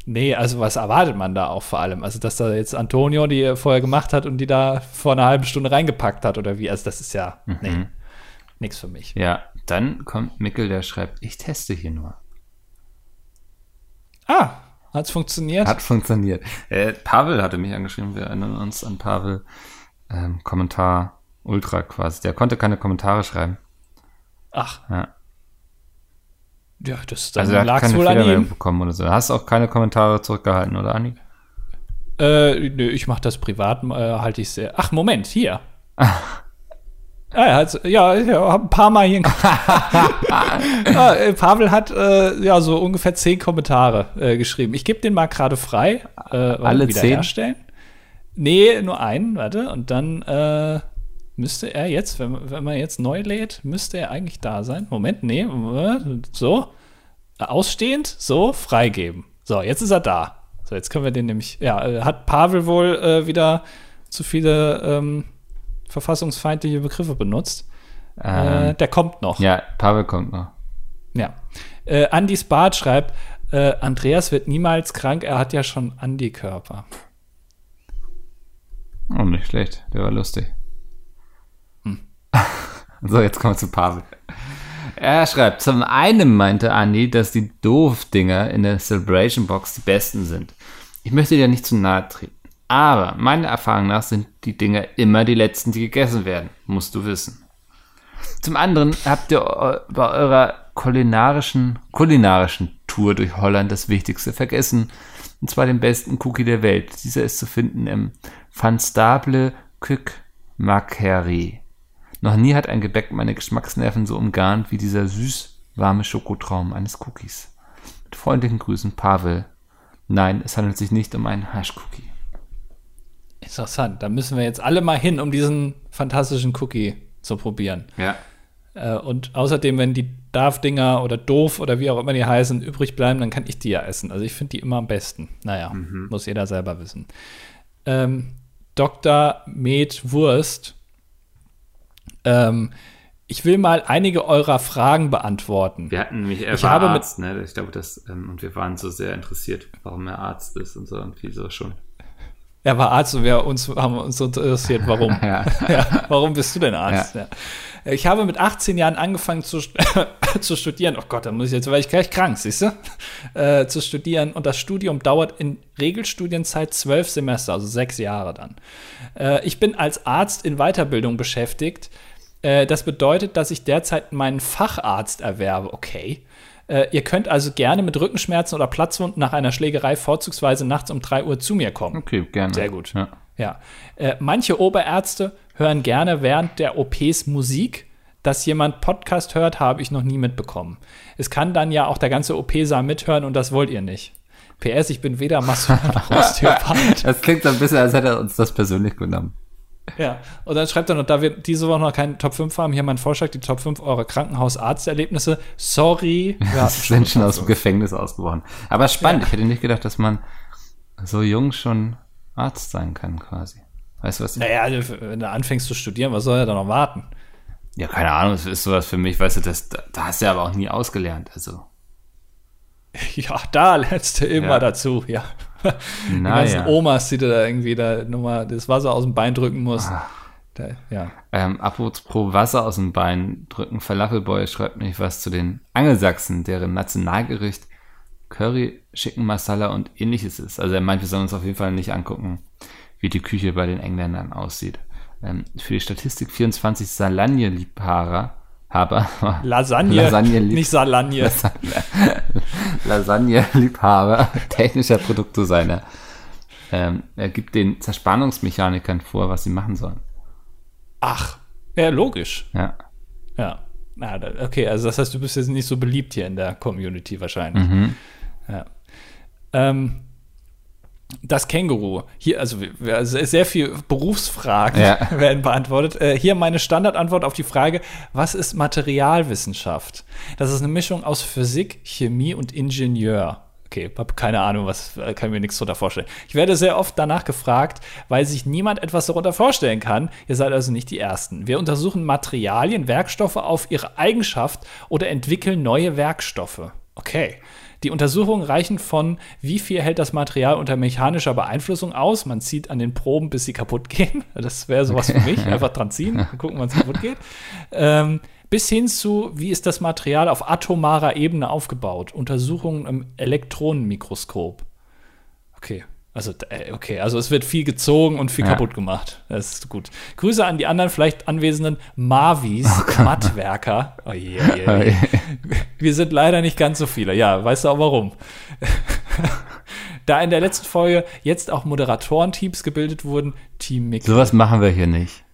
Nee, also was erwartet man da auch vor allem? Also, dass da jetzt Antonio die vorher gemacht hat und die da vor einer halben Stunde reingepackt hat oder wie? Also, das ist ja, mhm. nee nichts für mich. Ja, dann kommt Mickel, der schreibt, ich teste hier nur. Ah, hat es funktioniert? Hat funktioniert. Äh, Pavel hatte mich angeschrieben, wir erinnern uns an Pavel. Ähm, Kommentar Ultra quasi. Der konnte keine Kommentare schreiben. Ach. Ja. Ja, das dann also keine wohl Fehlermeldung bekommen oder so. Hast auch keine Kommentare zurückgehalten, oder Anni? Äh, nö, ich mache das privat, äh, halte ich sehr. Ach, Moment, hier. Ah, [LAUGHS] er hat, ja, ich habe ein paar Mal hier. [LAUGHS] ah, äh, Pavel hat äh, ja so ungefähr zehn Kommentare äh, geschrieben. Ich gebe den mal gerade frei. Äh, Alle zehn? Herstellen. Nee, nur einen, warte. Und dann äh, müsste er jetzt, wenn, wenn man jetzt neu lädt, müsste er eigentlich da sein. Moment, nee, so. Ausstehend, so, freigeben. So, jetzt ist er da. So, jetzt können wir den nämlich, ja, äh, hat Pavel wohl wieder zu viele ähm, verfassungsfeindliche Begriffe benutzt. Ähm, äh, der kommt noch. Ja, Pavel kommt noch. Ja. Äh, Andy Spart schreibt, äh, Andreas wird niemals krank, er hat ja schon Antikörper. Oh, nicht schlecht. Der war lustig. Hm. [LAUGHS] so, jetzt kommen wir zu Pavel. Er schreibt, zum einen meinte Andy, dass die Doof-Dinger in der Celebration Box die besten sind. Ich möchte dir nicht zu nahe treten. Aber meiner Erfahrung nach sind die Dinger immer die letzten, die gegessen werden. Musst du wissen. Zum anderen habt ihr bei eurer kulinarischen, kulinarischen Tour durch Holland das Wichtigste vergessen. Und zwar den besten Cookie der Welt. Dieser ist zu finden im Van Stable Kük Makeri. Noch nie hat ein Gebäck meine Geschmacksnerven so umgarnt wie dieser süß warme Schokotraum eines Cookies. Mit freundlichen Grüßen, Pavel. Nein, es handelt sich nicht um einen Hash-Cookie. Interessant. Da müssen wir jetzt alle mal hin, um diesen fantastischen Cookie zu probieren. Ja. Äh, und außerdem, wenn die Darf-Dinger oder Doof oder wie auch immer die heißen, übrig bleiben, dann kann ich die ja essen. Also ich finde die immer am besten. Naja, mhm. muss jeder selber wissen. Ähm, Dr. Med Wurst. Ähm, ich will mal einige eurer Fragen beantworten. Wir hatten nämlich, er ich war habe Arzt, ne? Ich glaube, das, ähm, und wir waren so sehr interessiert, warum er Arzt ist und so irgendwie so schon. Er war Arzt und wir uns, haben uns interessiert, warum. [LAUGHS] ja. [LAUGHS] ja. warum bist du denn Arzt? Ja. Ich habe mit 18 Jahren angefangen zu, [LAUGHS] zu studieren. Oh Gott, da muss ich jetzt, weil ich gleich krank, siehst du? Äh, zu studieren. Und das Studium dauert in Regelstudienzeit zwölf Semester, also sechs Jahre dann. Äh, ich bin als Arzt in Weiterbildung beschäftigt. Äh, das bedeutet, dass ich derzeit meinen Facharzt erwerbe. Okay. Äh, ihr könnt also gerne mit Rückenschmerzen oder Platzwunden nach einer Schlägerei vorzugsweise nachts um 3 Uhr zu mir kommen. Okay, gerne. Sehr gut. Ja. ja. Äh, manche Oberärzte hören gerne während der OPs Musik. Dass jemand Podcast hört, habe ich noch nie mitbekommen. Es kann dann ja auch der ganze OP-Saal mithören und das wollt ihr nicht. PS, ich bin weder Mason noch [LAUGHS] Osteopath. Das klingt so ein bisschen, als hätte er uns das persönlich genommen. Ja, und dann schreibt er noch, da wir diese Woche noch keinen Top 5 haben, hier mein Vorschlag, die Top 5 eurer Krankenhausarzterlebnisse. Sorry. Wir sind schon aus dem Gefängnis ausgebrochen. Aber spannend, ja. ich hätte nicht gedacht, dass man so jung schon Arzt sein kann, quasi. Weißt du was? Naja, also, wenn du anfängst zu studieren, was soll er da noch warten? Ja, keine Ahnung, das ist sowas für mich, weißt du, das, da hast du ja aber auch nie ausgelernt, also. [LAUGHS] Ja, da lernst du immer ja. dazu, ja. Die ganzen. Omas, die du da irgendwie da nochmal das Wasser aus dem Bein drücken musst. Ah. Da, ja. Ähm, apropos Wasser aus dem Bein drücken, Falafelboy schreibt mich was zu den Angelsachsen, deren Nationalgericht Curry, Chicken Masala und ähnliches ist. Also er meint, wir sollen uns auf jeden Fall nicht angucken, wie die Küche bei den Engländern aussieht. Ähm, für die Statistik 24 Salagne-Liebhaber Haber. [LAUGHS] Lasagne, Lasagne nicht Salagne. Lasagne-Liebhaber, [LAUGHS] technischer Produktdesigner. Ähm, er gibt den Zerspannungsmechanikern vor, was sie machen sollen. Ach, ja, logisch. Ja. Ja. Na, okay, also das heißt, du bist jetzt nicht so beliebt hier in der Community wahrscheinlich. Mhm. Ja. Ähm, das Känguru. Hier, also, also sehr viel Berufsfragen ja. [LAUGHS] werden beantwortet. Äh, hier meine Standardantwort auf die Frage: Was ist Materialwissenschaft? Das ist eine Mischung aus Physik, Chemie und Ingenieur. Okay, habe keine Ahnung, was äh, kann mir nichts darunter vorstellen. Ich werde sehr oft danach gefragt, weil sich niemand etwas darunter vorstellen kann. Ihr seid also nicht die Ersten. Wir untersuchen Materialien, Werkstoffe auf ihre Eigenschaft oder entwickeln neue Werkstoffe. Okay. Die Untersuchungen reichen von, wie viel hält das Material unter mechanischer Beeinflussung aus. Man zieht an den Proben, bis sie kaputt gehen. [LAUGHS] Das wäre sowas okay. für mich. Einfach dran ziehen, [LAUGHS] gucken, wann es kaputt geht. Ähm, bis hin zu, wie ist das Material auf atomarer Ebene aufgebaut. Untersuchungen im Elektronenmikroskop. Okay. Also, äh, okay, also es wird viel gezogen und viel ja. kaputt gemacht. Das ist gut. Grüße an die anderen vielleicht anwesenden Mavis, oh Mattwerker. Oh je, oh je, oh je. [LAUGHS] Wir sind leider nicht ganz so viele. Ja, weißt du auch warum? [LAUGHS] da in der letzten Folge jetzt auch Moderatorenteams gebildet wurden, Team Mickey. Sowas machen wir hier nicht.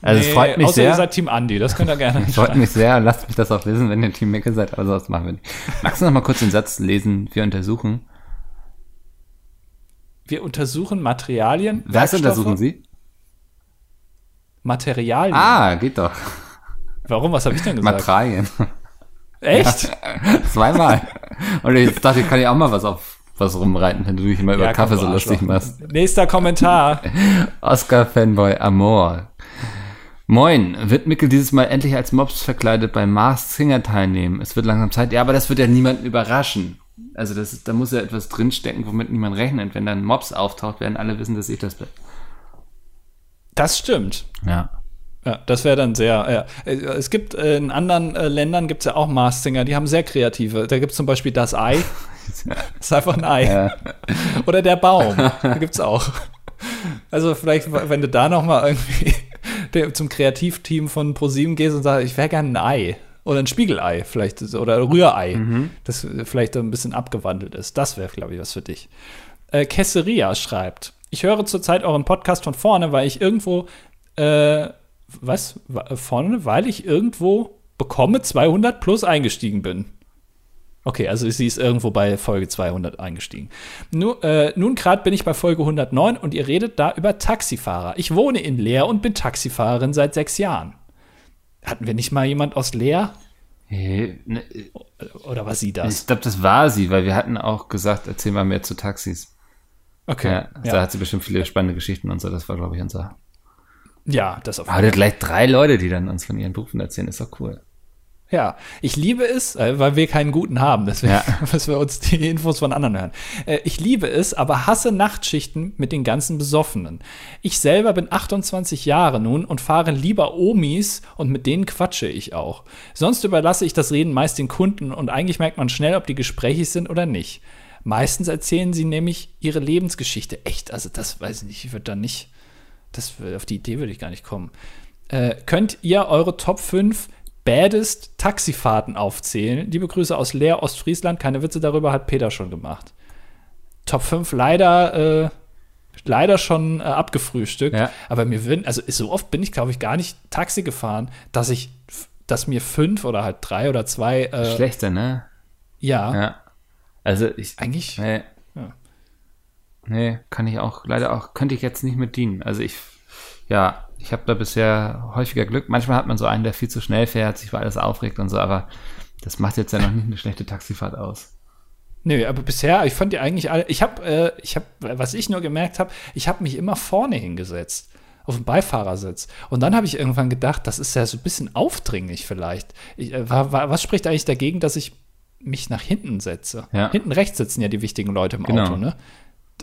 Also nee, es freut mich außer sehr. ihr seid Team Andy, das könnt ihr gerne. [LAUGHS] Freut mich sehr, lasst mich das auch wissen, wenn ihr Team Mickey seid, aber sowas machen wir nicht. Magst du noch mal kurz den Satz lesen, wir untersuchen? Wir untersuchen Materialien. Was untersuchen Sie? Materialien. Ah, geht doch. Warum? Was habe ich denn gesagt? Materialien. Echt? Ja, zweimal. Und ich dachte, ich kann ja auch mal was auf was rumreiten, wenn du dich immer ja, über Kaffee so lustig machst. Nächster Kommentar. [LAUGHS] Oscar Fanboy Amor. Moin, wird Mickel dieses Mal endlich als Mops verkleidet beim Mars Singer teilnehmen? Es wird langsam Zeit. Ja, aber das wird ja niemanden überraschen. Also das, da muss ja etwas drinstecken, womit niemand rechnet. Wenn dann Mobs auftaucht, werden alle wissen, dass ich das bin. Das stimmt. Ja. Ja, das wäre dann sehr. Ja. Es gibt äh, in anderen äh, Ländern gibt es ja auch Mars-Singer, die haben sehr kreative. Da gibt es zum Beispiel das Ei. [LAUGHS] das ist einfach ein Ei. Ja. Oder der Baum. Da gibt es auch. Also vielleicht, wenn du da noch mal irgendwie [LAUGHS] zum Kreativteam von ProSieben gehst und sagst, ich wäre gerne ein Ei. Oder ein Spiegelei, vielleicht, oder Rührei, mhm. das vielleicht ein bisschen abgewandelt ist. Das wäre, glaube ich, was für dich. Äh, Kesseria schreibt: Ich höre zurzeit euren Podcast von vorne, weil ich irgendwo, äh, was? Vorne, weil ich irgendwo bekomme 200 plus eingestiegen bin. Okay, also sie ist irgendwo bei Folge 200 eingestiegen. Nun, äh, nun gerade bin ich bei Folge 109 und ihr redet da über Taxifahrer. Ich wohne in Leer und bin Taxifahrerin seit sechs Jahren. Hatten wir nicht mal jemand aus Leer? Hey, ne, Oder war sie das? Ich glaube, das war sie, weil wir hatten auch gesagt, erzähl mal mehr zu Taxis. Okay. Ja, ja. Da hat sie bestimmt viele spannende Geschichten und so. Das war, glaube ich, unser. Ja, das auf jeden Fall. Aber gleich drei Leute, die dann uns von ihren Berufen erzählen, ist doch cool. Ja, ich liebe es, äh, weil wir keinen guten haben, deswegen ja. [LAUGHS] müssen wir uns die Infos von anderen hören. Äh, ich liebe es, aber hasse Nachtschichten mit den ganzen Besoffenen. Ich selber bin 28 Jahre nun und fahre lieber Omis und mit denen quatsche ich auch. Sonst überlasse ich das Reden meist den Kunden und eigentlich merkt man schnell, ob die gesprächig sind oder nicht. Meistens erzählen sie nämlich ihre Lebensgeschichte. Echt, also das weiß ich nicht, ich würde da nicht, das, auf die Idee würde ich gar nicht kommen. Äh, könnt ihr eure Top 5 baddest Taxifahrten aufzählen. Liebe Grüße aus Leer, Ostfriesland. Keine Witze darüber hat Peter schon gemacht. Top 5 leider, äh, leider schon äh, abgefrühstückt. Ja. Aber mir würden, also so oft bin ich, glaube ich, gar nicht Taxi gefahren, dass ich, dass mir fünf oder halt drei oder zwei. Äh, Schlechter, ne? Ja. Ja. Also ich. Eigentlich. Nee. Ja. Nee, kann ich auch, leider auch, könnte ich jetzt nicht mit dienen. Also ich, ja, ich habe da bisher häufiger Glück. Manchmal hat man so einen, der viel zu schnell fährt, sich über alles aufregt und so, aber das macht jetzt ja noch nicht eine schlechte Taxifahrt aus. Nö, aber bisher, ich fand die eigentlich alle, ich habe, äh, ich habe, was ich nur gemerkt habe, ich habe mich immer vorne hingesetzt, auf dem Beifahrersitz. Und dann habe ich irgendwann gedacht, das ist ja so ein bisschen aufdringlich vielleicht. Ich, äh, war, war, was spricht eigentlich dagegen, dass ich mich nach hinten setze? Ja. Hinten rechts sitzen ja die wichtigen Leute im genau. Auto, ne?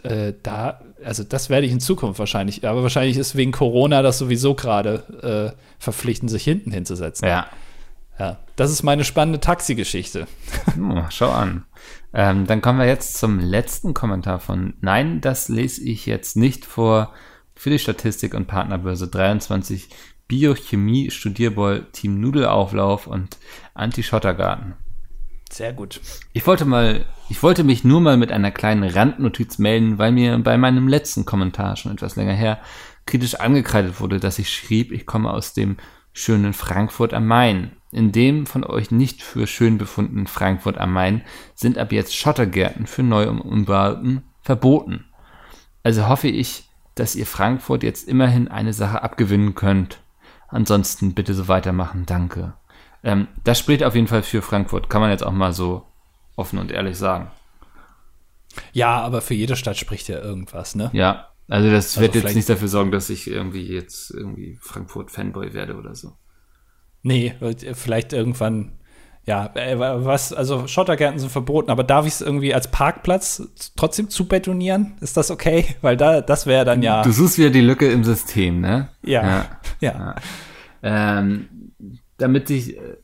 Äh, da, also das werde ich in Zukunft wahrscheinlich, aber wahrscheinlich ist wegen Corona das sowieso gerade äh, verpflichtend, sich hinten hinzusetzen. Ja. Ja, das ist meine spannende Taxi-Geschichte. Oh, schau an. Ähm, dann kommen wir jetzt zum letzten Kommentar von Nein, das lese ich jetzt nicht vor für die Statistik und Partnerbörse 23 Biochemie Studierball Team Nudelauflauf und Anti-Schottergarten. Sehr gut. Ich wollte mal, ich wollte mich nur mal mit einer kleinen Randnotiz melden, weil mir bei meinem letzten Kommentar schon etwas länger her kritisch angekreidet wurde, dass ich schrieb, ich komme aus dem schönen Frankfurt am Main. In dem von euch nicht für schön befundenen Frankfurt am Main sind ab jetzt Schottergärten für Neuumbauten verboten. Also hoffe ich, dass ihr Frankfurt jetzt immerhin eine Sache abgewinnen könnt. Ansonsten bitte so weitermachen, danke. Ähm, das spricht auf jeden Fall für Frankfurt, kann man jetzt auch mal so offen und ehrlich sagen. Ja, aber für jede Stadt spricht ja irgendwas, ne? Ja, also das also wird jetzt nicht dafür sorgen, dass ich irgendwie jetzt irgendwie Frankfurt-Fanboy werde oder so. Nee, vielleicht irgendwann, ja, äh, was, also Schottergärten sind verboten, aber darf ich es irgendwie als Parkplatz trotzdem zu betonieren? Ist das okay? Weil da, das wäre dann ja. Du suchst wieder die Lücke im System, ne? Ja. Ja. ja. ja. Ähm, damit sich äh,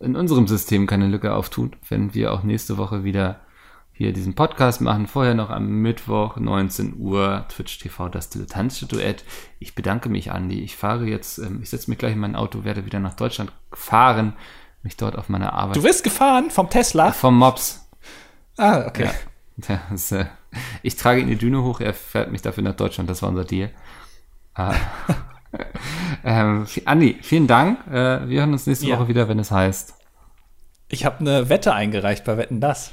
in unserem System keine Lücke auftut, wenn wir auch nächste Woche wieder hier diesen Podcast machen. Vorher noch am Mittwoch, 19 Uhr, Twitch TV, das dilettantische Duett. Ich bedanke mich, Andi. Ich fahre jetzt, ähm, ich setze mich gleich in mein Auto, werde wieder nach Deutschland fahren, mich dort auf meine Arbeit. Du wirst gefahren vom Tesla? Vom Mops. Ah, okay. Ja, das, äh, ich trage ihn die Düne hoch, er fährt mich dafür nach Deutschland, das war unser Deal. Ah. [LAUGHS] [LAUGHS] ähm, Andi, vielen Dank. Äh, wir hören uns nächste ja. Woche wieder, wenn es heißt. Ich habe eine Wette eingereicht bei Wetten das.